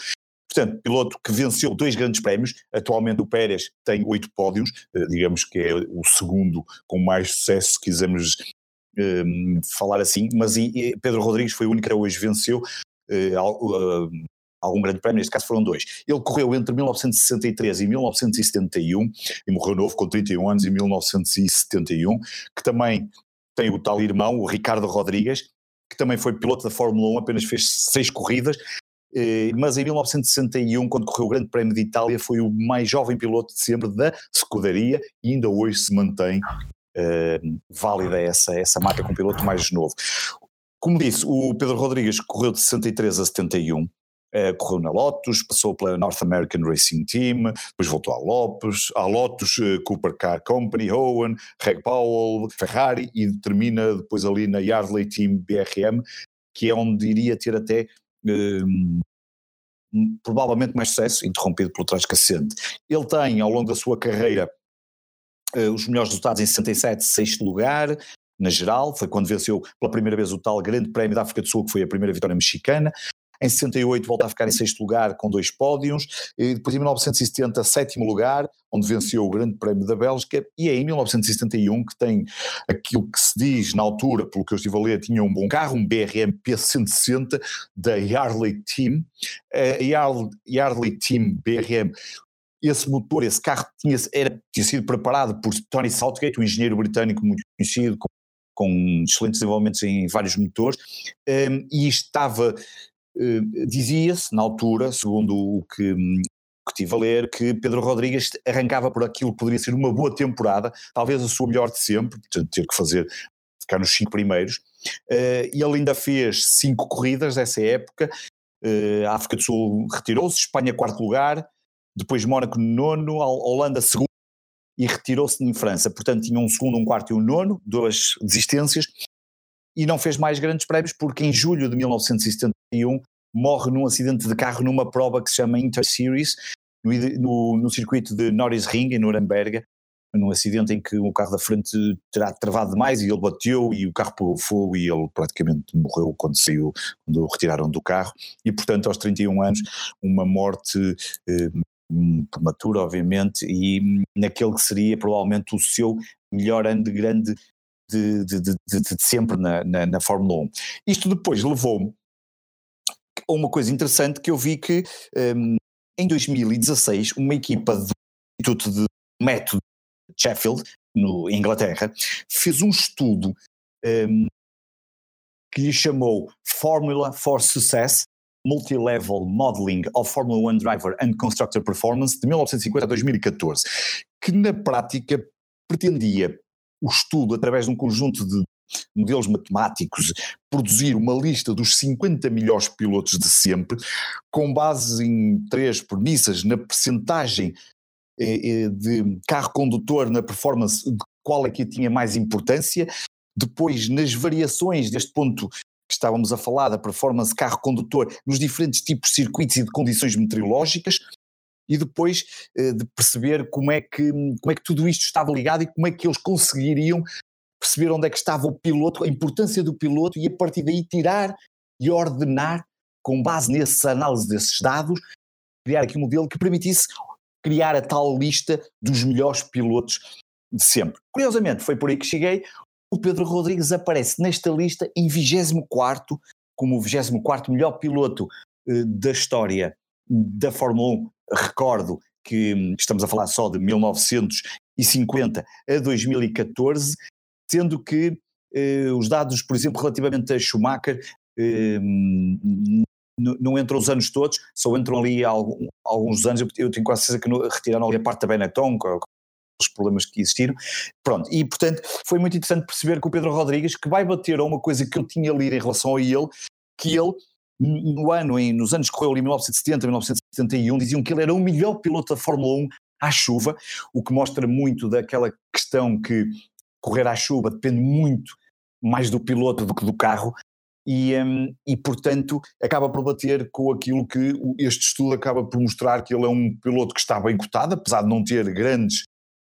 Portanto, piloto que venceu dois grandes prémios, atualmente o Pérez tem oito pódios, eh, digamos que é o segundo com mais sucesso, se quisermos um, ehm, falar assim, mas e, Pedro Rodrigues foi o único que hoje venceu uh, algum grande prémio, neste caso foram dois. Ele correu entre 1963 e 1971 e morreu novo com 31 anos em 1971, que também tem o tal irmão, o Ricardo Rodrigues, que também foi piloto da Fórmula 1, apenas fez seis corridas, mas em 1961, quando correu o Grande Prémio de Itália, foi o mais jovem piloto de sempre da Scuderia e ainda hoje se mantém uh, válida essa, essa marca com piloto mais novo. Como disse, o Pedro Rodrigues correu de 63 a 71, uh, eh, correu na Lotus, passou pela North American Racing Team, depois voltou à Lotus, à Lotus, uh, Cooper Car Company, Owen, Reg Powell, Ferrari e termina depois ali na Yardley Team BRM, que é onde iria ter até Hum, provavelmente mais sucesso, interrompido pelo trás cacente. Ele tem, ao longo da sua carreira, uh, os melhores resultados em 67, sexto lugar, na geral, foi quando venceu pela primeira vez o tal Grande Prémio da África do Sul, que foi a primeira vitória mexicana. Em 68 volta a ficar em sexto lugar com dois pódios, e depois em 1970 sétimo lugar, onde venceu o Grande Prémio da Bélgica, e é em 1971 que tem aquilo que se diz na altura, pelo que eu estive a ler, tinha um bom carro, um BRM P160 da Yardley Team, a Yardley Team BRM esse motor, esse carro tinha, era, tinha sido preparado por Tony Southgate, um engenheiro britânico muito conhecido, com, com excelentes desenvolvimentos em vários motores, um, e estava eh, dizia-se na altura, segundo o que, que tive a ler, que Pedro Rodrigues arrancava por aquilo que poderia ser uma boa temporada, talvez a sua melhor de sempre, ter que fazer, ficar nos cinco primeiros, uh, e ele ainda fez cinco corridas dessa época, uh, a África do Sul retirou-se, Espanha quarto lugar, depois Mónaco nono, Holanda segundo, e retirou-se em França, portanto tinha um segundo, um quarto e um nono, duas desistências, e não fez mais grandes prémios porque em julho de 1971 morre num acidente de carro numa prova que se chama Inter Series no, no, no circuito de Norris Ring em Nuremberg, num acidente em que o carro da frente terá travado demais e ele bateu e o carro pegou fogo e ele praticamente morreu quando saiu, quando o retiraram do carro. E portanto aos 31 anos uma morte eh, prematura obviamente e naquele que seria provavelmente o seu melhor ano de grande de, de, de, de sempre na, na, na, Fórmula 1. Isto depois levou-me a uma coisa interessante que eu vi que um, em 2016 uma equipa do Instituto de Método Sheffield, no, em Inglaterra, fez um estudo um, que lhe chamou Formula for Success, Multi-Level Modeling of Formula One Driver and Constructor Performance, de 1950 a 2014, que na prática pretendia o estudo, através de um conjunto de modelos matemáticos, produzir uma lista dos 50 melhores pilotos de sempre, com base em três premissas, na percentagem eh, eh, de carro condutor, na performance, de qual é que tinha mais importância, depois nas variações deste ponto que estávamos a falar, da performance carro condutor, nos diferentes tipos de circuitos e de condições meteorológicas, e depois eh, de perceber como é, que, como é que tudo isto estava ligado e como é que eles conseguiriam perceber onde é que estava o piloto, a importância do piloto e a partir daí tirar e ordenar, com base nessa análise desses dados, criar aqui um modelo que permitisse criar a tal lista dos melhores pilotos de sempre. Curiosamente, foi por aí que cheguei. O Pedro Rodrigues aparece nesta lista em 24 como o 24 melhor piloto eh, da história da Fórmula 1 recordo que hum, estamos a falar só de 1950 a 2014, sendo que eh, os dados, por exemplo, relativamente a Schumacher, eh, não entram os anos todos, só entram ali alguns anos, eu, eu tenho quase certeza que retiraram ali a parte da Benetton, com, com os problemas que existiram, pronto, e portanto foi muito interessante perceber que o Pedro Rodrigues, que vai bater a uma coisa que eu tinha lido em relação a ele, que ele no ano, em, nos anos que correu ali 1970, 1971, diziam que ele era o melhor piloto da Fórmula 1 à chuva, o que mostra muito daquela questão que correr à chuva depende muito mais do piloto do que do carro, e, um, e portanto acaba por bater com aquilo que este estudo acaba por mostrar que ele é um piloto que está bem cotado, apesar de não ter grandes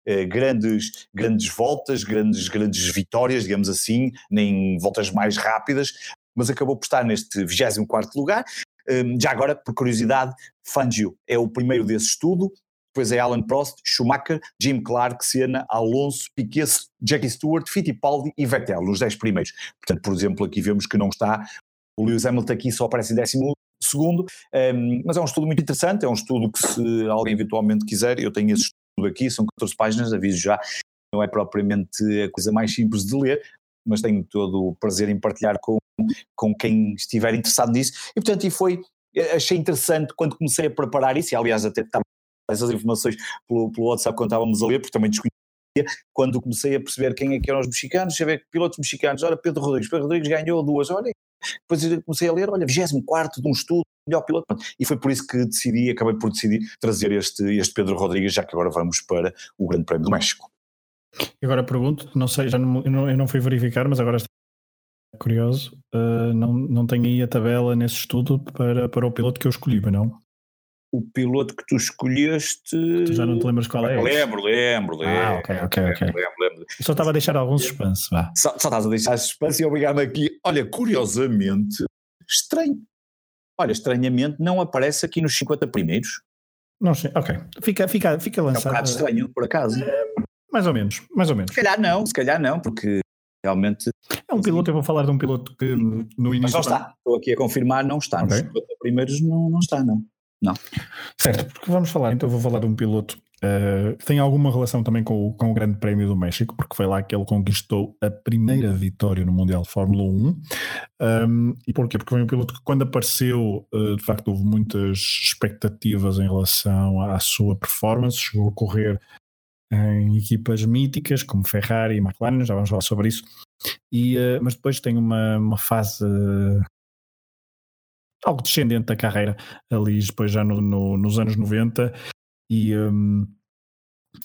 eh, grandes, grandes voltas, grandes, grandes vitórias, digamos assim, nem voltas mais rápidas, mas acabou por estar neste 24 lugar. Um, já agora, por curiosidade, Fangio é o primeiro desse estudo, depois é Alan Prost, Schumacher, Jim Clark, Senna, Alonso, Piquet, Jackie Stewart, Fittipaldi e Vettel, os 10 primeiros. Portanto, por exemplo, aqui vemos que não está, o Lewis Hamilton aqui só aparece em décimo segundo, um, mas é um estudo muito interessante, é um estudo que se alguém eventualmente quiser, eu tenho esse estudo aqui, são 14 páginas, aviso já, não é propriamente a coisa mais simples de ler, mas tenho todo o prazer em partilhar com, com quem estiver interessado nisso, e portanto e foi, achei interessante quando comecei a preparar isso, e aliás até estava essas informações pelo, pelo WhatsApp quando estávamos a ler, porque também desconhecia, quando comecei a perceber quem é que eram os mexicanos, já ver pilotos mexicanos, olha Pedro Rodrigues, Pedro Rodrigues ganhou duas, olha, depois comecei a ler, olha, 24 de um estudo, melhor piloto, e foi por isso que decidi, acabei por decidir trazer este, este Pedro Rodrigues, já que agora vamos para o Grande Prémio do México. Agora pergunto, não sei, já não, eu, não, fui verificar, mas agora estou curioso, uh, não, não tenho aí a tabela nesse estudo para, para o piloto que eu escolhi, mas não? o piloto que tu escolheste. Tu já não te lembras qual é? Lembro, lembro, lembro. Ah, ok, ok, ok. Lembro, lembro. Só estava a deixar algum suspense, vá. Só, só estás a deixar suspense e obrigado aqui. Olha, curiosamente, estranho. Olha, estranhamente não aparece aqui nos 50 primeiros. Não sei, ok. Fica, fica, fica lançado. É um bocado estranho, por acaso. É, mais ou menos, mais ou menos. Se calhar não, se calhar não, porque realmente. É um piloto, eu vou falar de um piloto que no início. Mas não está, estou aqui a confirmar, não está. Okay. Nos 50 primeiros não, não está, não. Não. Certo, porque vamos falar, então vou falar de um piloto uh, que tem alguma relação também com o, com o Grande Prémio do México, porque foi lá que ele conquistou a primeira vitória no Mundial de Fórmula 1. Um, e porquê? Porque foi um piloto que quando apareceu, uh, de facto houve muitas expectativas em relação à sua performance, chegou a correr em equipas míticas como Ferrari e McLaren, já vamos falar sobre isso. E, uh, mas depois tem uma, uma fase algo descendente da carreira ali depois já no, no, nos anos 90 e um,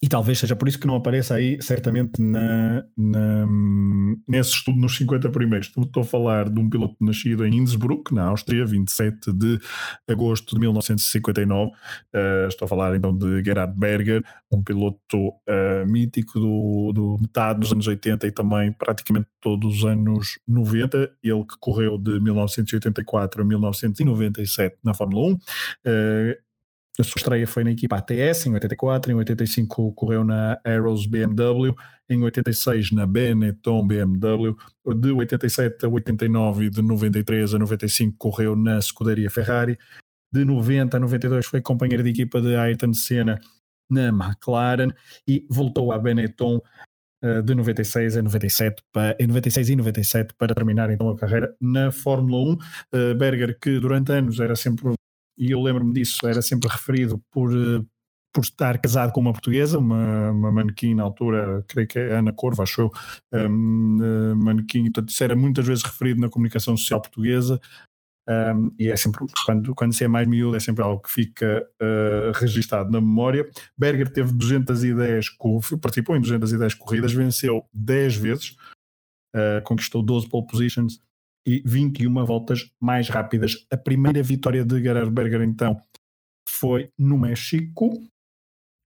e talvez seja por isso que não apareça aí, certamente, na, na, nesse estudo nos 50 primeiros. Estou a falar de um piloto nascido em Innsbruck, na Áustria, 27 de agosto de 1959. Uh, eh, estou a falar então de Gerhard Berger, um piloto uh, mítico do, do, metade dos anos 80 e também praticamente todos os anos 90. Ele que correu de 1984 a 1997 na Fórmula 1. Uh, eh, a sua estreia foi na equipa ATS em 84, em 85 correu na Arrows BMW, em 86 na Benetton BMW, de 87 a 89 e de 93 a 95 correu na Scuderia Ferrari, de 90 a 92 foi companheiro de equipa de Ayrton Senna na McLaren e voltou à Benetton eh, de 96 a 97 para, em 96 e 97 para terminar então a carreira na Fórmula 1. Eh, Berger que durante anos era sempre e eu lembro-me disso, era sempre referido por, eh, por estar casado com uma portuguesa, uma, uma manequim na altura, creio que é Ana Corvo, acho eu, um, uh, manequim, portanto isso era muitas vezes referido na comunicação social portuguesa, um, e é sempre, quando, quando se é mais miúdo, é sempre algo que fica uh, registado na memória. Berger teve 210, participou em 210 corridas, venceu 10 vezes, uh, conquistou 12 pole positions, e 21 voltas mais rápidas. A primeira vitória de Gerhard Berger, então, foi no México,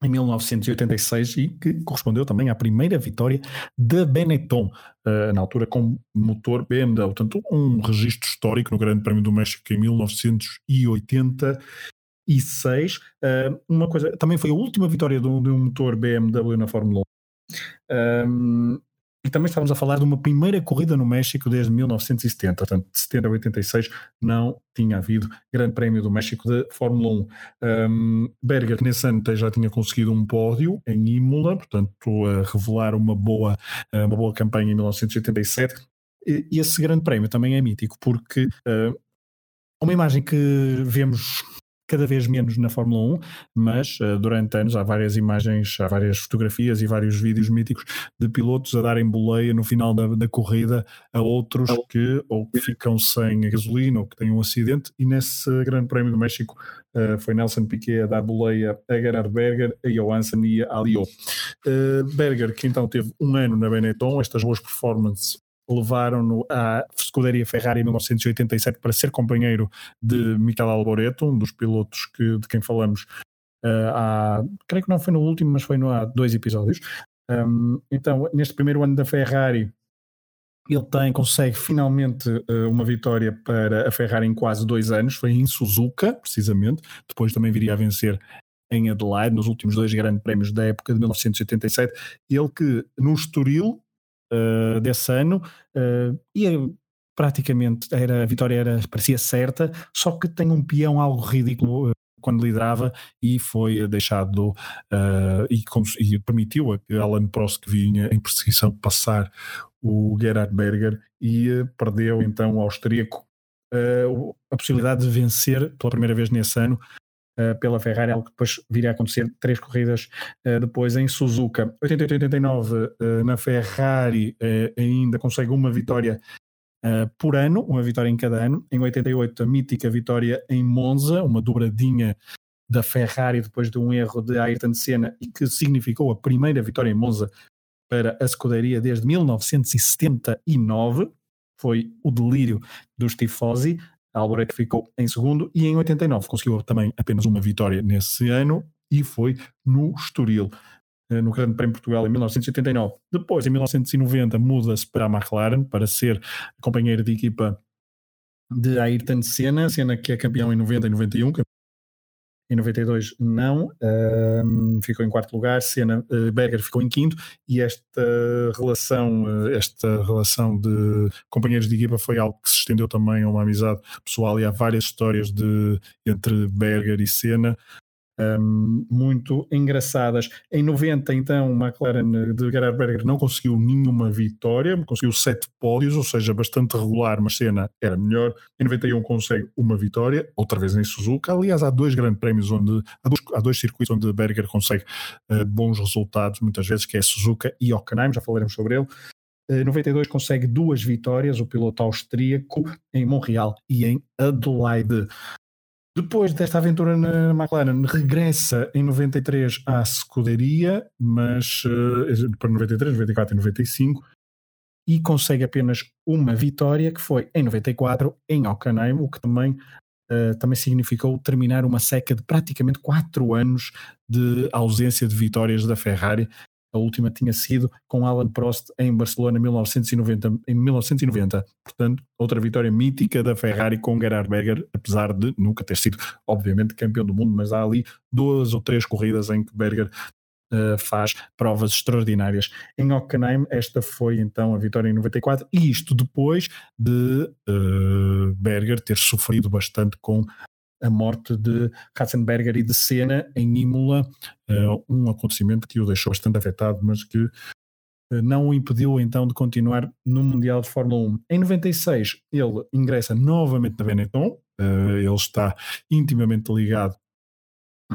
em 1986 e que correspondeu também à primeira vitória da Benetton, uh, na altura com motor BMW. Portanto, um registro histórico no Grande Prémio do México em 1986. Uh, uma coisa, também foi a última vitória de um, de um motor BMW na Fórmula 1. E também estávamos a falar de uma primeira corrida no México desde 1970, portanto, de 70 a 86 não tinha havido Grande Prémio do México de Fórmula 1. Um, Berger, nesse ano, já tinha conseguido um pódio em Imola, portanto, a revelar uma boa, uma boa campanha em 1987. E esse Grande Prémio também é mítico, porque uh, uma imagem que vemos cada vez menos na Fórmula 1, mas uh, durante anos há várias imagens, há várias fotografias e vários vídeos míticos de pilotos a darem boleia no final da, da corrida a outros que ou que ficam sem gasolina ou que têm um acidente e nesse Grande Prémio do México uh, foi Nelson Piquet a dar boleia a Gerhard Berger, a Johansson e a Alio. Uh, Berger, que então teve um ano na Benetton, estas boas performances levaram-no à escuderia Ferrari em 1987 para ser companheiro de Michele Alboreto, um dos pilotos que, de quem falamos uh, há, creio que não foi no último, mas foi no, há dois episódios. Um, então, neste primeiro ano da Ferrari, ele tem, consegue finalmente uh, uma vitória para a Ferrari em quase dois anos, foi em Suzuka, precisamente, depois também viria a vencer em Adelaide, nos últimos dois grandes prémios da época de 1987, ele que no Estoril uh, desse ano uh, e praticamente era, a vitória era, parecia certa, só que tem um peão algo ridículo uh, quando liderava e foi deixado e, e, permitiu a Alan Prost que vinha em perseguição passar o Gerhard Berger e perdeu então o austríaco. A possibilidade de vencer pela primeira vez nesse ano pela Ferrari, algo que depois viria a acontecer três corridas uh, depois em Suzuka. 88-89 uh, na Ferrari ainda consegue uma vitória por ano, uma vitória em cada ano. Em 88 a mítica vitória em Monza, uma dobradinha da Ferrari depois de um erro de Ayrton Senna e que significou a primeira vitória em Monza para a escuderia desde 1979 foi o delírio dos tifosi. Alboreto ficou em segundo e em 89 conseguiu também apenas uma vitória nesse ano e foi no Estoril, eh, no Grande Prémio de Portugal em 1989. Depois, em 1990, muda-se para a McLaren para ser companheiro de equipa de Ayrton Senna, Senna que é campeão em 90 e 91, em 92 não, ficou em quarto lugar, Senna, uh, Berger ficou em quinto e esta relação, uh, esta relação de companheiros de equipa foi algo que se estendeu também a uma amizade pessoal e há várias histórias de, entre Berger e Senna um, muito engraçadas. Em 90, então, McLaren de Gerhard Berger não conseguiu nenhuma vitória, conseguiu sete pódios, ou seja, bastante regular, mas cena era melhor. Em 91 consegue uma vitória, outra vez em Suzuka. Aliás, há dois grandes prémios onde há dois, há dois circuitos onde Berger consegue uh, bons resultados, muitas vezes, que é Suzuka e Hockenheim, já falaremos sobre ele. Em 92 consegue duas vitórias, o piloto austríaco em Montreal e em Adelaide. Depois desta aventura na McLaren, regressa em 93 à escuderia, mas uh, para 93, 94 e 95, e consegue apenas uma vitória, que foi em 94 em Hockenheim, o que também, uh, também significou terminar uma seca de praticamente 4 anos de ausência de vitórias da Ferrari, a última tinha sido com Alan Prost em Barcelona 1990, em 1990. Portanto, outra vitória mítica da Ferrari com Gerhard Berger, apesar de nunca ter sido, obviamente, campeão do mundo, mas há ali duas ou três corridas em que Berger Uh, faz provas extraordinárias. Em Hockenheim, esta foi então a vitória em 94, e isto depois de uh, Berger ter sofrido bastante com a morte de Katzenberger e de Senna em Imola, uh, um acontecimento que o deixou bastante afetado, mas que uh, não o impediu então de continuar no Mundial de Fórmula 1. Em 96 ele ingressa novamente na Benetton, uh, ele está intimamente ligado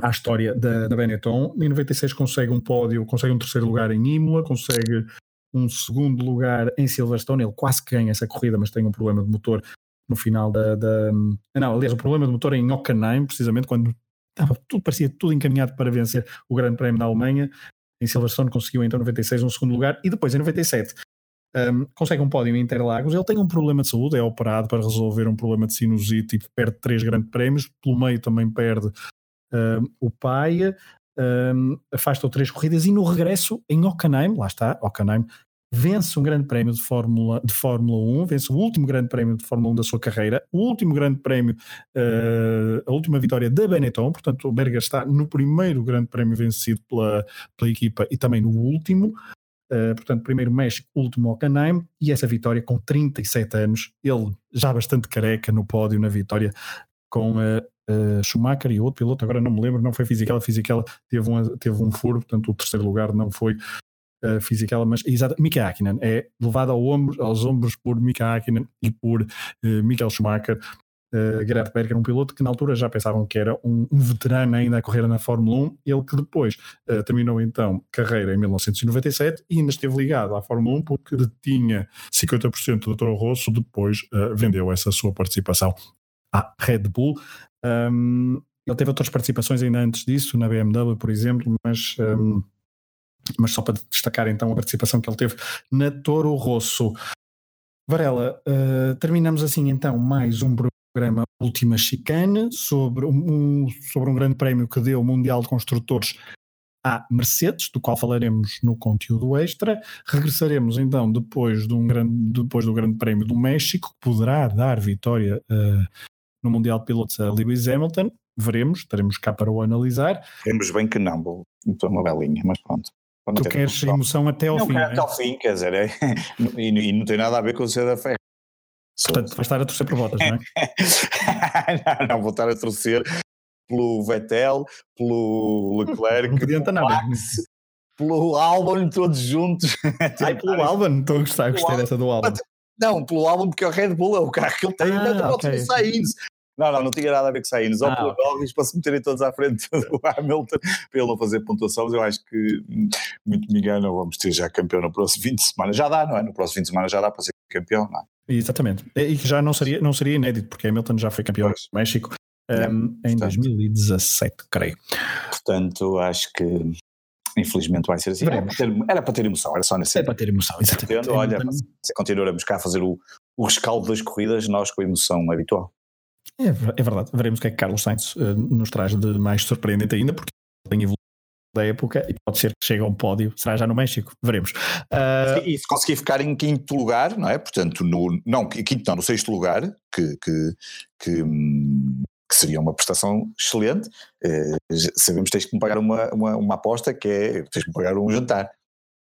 à história da, da Benetton. Em 96 consegue um pódio, consegue um terceiro lugar em Imola, consegue um segundo lugar em Silverstone, ele quase ganha essa corrida, mas tem um problema de motor no final da, da, Não, aliás, o problema do motor é em Hockenheim, precisamente quando estava tudo, parecia tudo encaminhado para vencer o Grande Prémio da Alemanha. Em Silverstone conseguiu então 96 um segundo lugar e depois em 97 um, consegue um pódio em Interlagos. Ele tem um problema de saúde, é operado para resolver um problema de sinusite e perde três grandes prémios. Pelo meio também perde um, o pai, um, afasta três corridas e no regresso em Hockenheim, lá está, Hockenheim vence um grande prémio de Fórmula, de Fórmula 1, vence o último grande prémio de Fórmula 1 da sua carreira, o último grande prémio, uh, a última vitória da Benetton, portanto o Berger está no primeiro grande prémio vencido pela, pela equipa e também no último, Uh, portanto, primeiro México, último Hockenheim, e essa vitória com 37 anos, ele já bastante careca no pódio na vitória com uh, uh, Schumacher e outro piloto, agora não me lembro, não foi Fisichella, Fisichella teve, uma, teve um furo, portanto o terceiro lugar não foi uh, Fisichella, mas exato, Mika Hakkinen. É levado ao ombro, aos ombros por Mika Hakkinen e por uh, Michael Schumacher, uh, Gerhard Berger, um piloto que na altura já pensavam que era um, um veterano ainda a correr na Fórmula 1, ele que depois uh, terminou então carreira em 1997 e ainda esteve ligado à Fórmula 1 porque detinha 50% do Toro Rosso, depois uh, vendeu essa sua participação à Red Bull. Um, ele teve outras participações ainda antes disso, na BMW, por exemplo, mas, um, mas só para destacar então a participação que ele teve na Toro Rosso. Varela, uh, terminamos assim então mais um programa Última Chicane sobre um, sobre um grande prémio que deu o Mundial de Construtores à Mercedes, do qual falaremos no conteúdo extra. Regressaremos então depois, de um grande, depois do Grande Prémio do México, que poderá dar vitória uh, no Mundial de Pilotos a Lewis Hamilton. Veremos, estaremos cá para o analisar. Queremos bem que não, vou uma belinha, mas pronto. Tu queres a emoção até ao não, fim. Até é? ao fim, quer dizer, é, e, e, não tem nada a ver com o ser da fé. Portanto, vais estar a torcer por votas, não é? não, não, vou estar a torcer pelo Vettel, pelo Leclerc, não adianta pelo nada. Max, pelo Albon, todos juntos. Ai, pelo Albon, estou a gostar, gostei dessa do Albon. Não, pelo Albon, porque é o Red Bull, é o carro que ele tem, Ah, ainda okay. Sainz. Não, não, não tinha nada a ver com Sainz, ou Ah, pelo para se meterem todos à frente do Hamilton, para ele não fazer pontuação, mas eu acho que, hum, muito me engano, vamos ter já campeão no próximo fim de semana. Já dá, não é? No próximo fim de semana já dá para ser campeão, não é? Exatamente. E que já não seria, não seria inédito, porque Hamilton já foi campeão Pois. do México É, um, em portanto. 2017, creio. Portanto, acho que infelizmente vai ser assim. Era para, ter, era para ter emoção, era só nesse É para ter emoção, exatamente. Entendo, olha, se continuarmos cá a fazer o, o rescaldo das corridas, nós com a emoção habitual. É, é verdade. Veremos o que é que Carlos Sainz eh, nos traz de mais surpreendente ainda, porque tem evoluído da época e pode ser que chegue a um pódio, será já no México, veremos. Ah, E se conseguir ficar em quinto lugar, não é? Portanto, no, não, quinto não, no sexto lugar, que, que, que, hum, que seria uma prestação excelente, já sabemos que tens que me pagar uma, uma, uma aposta que é, tens que me pagar um jantar.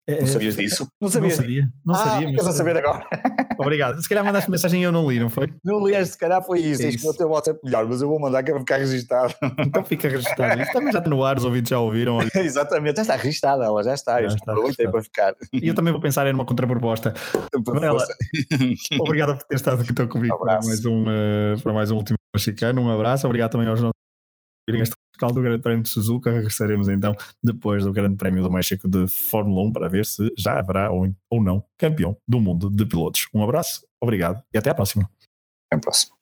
É- Não sabias disso? Não Não sabias? sabia, não ah, sabia. ficas a saber agora. Obrigado. Se calhar mandaste mensagem e eu não li, não foi? Não lias, se calhar foi isso. É que o isso. teu WhatsApp melhor, mas eu vou mandar que é para ficar registado. Então fica registado. Isso também já está no ar, os ouvintes já ouviram. Exatamente, já está registada, ela já está. Já eu está aproveitei para ficar. E eu também vou pensar em uma contraproposta. Varela, Obrigado por ter estado aqui comigo para Abraço. mais, um, eh, para mais um último mexicano. Um abraço. Obrigado também aos nossos do Grande Prémio de Suzuka. Regressaremos então depois do Grande Prémio do México de Fórmula 1 para ver se já haverá ou, ou não campeão do mundo de pilotos. Um abraço, obrigado e até à próxima. Até a próxima.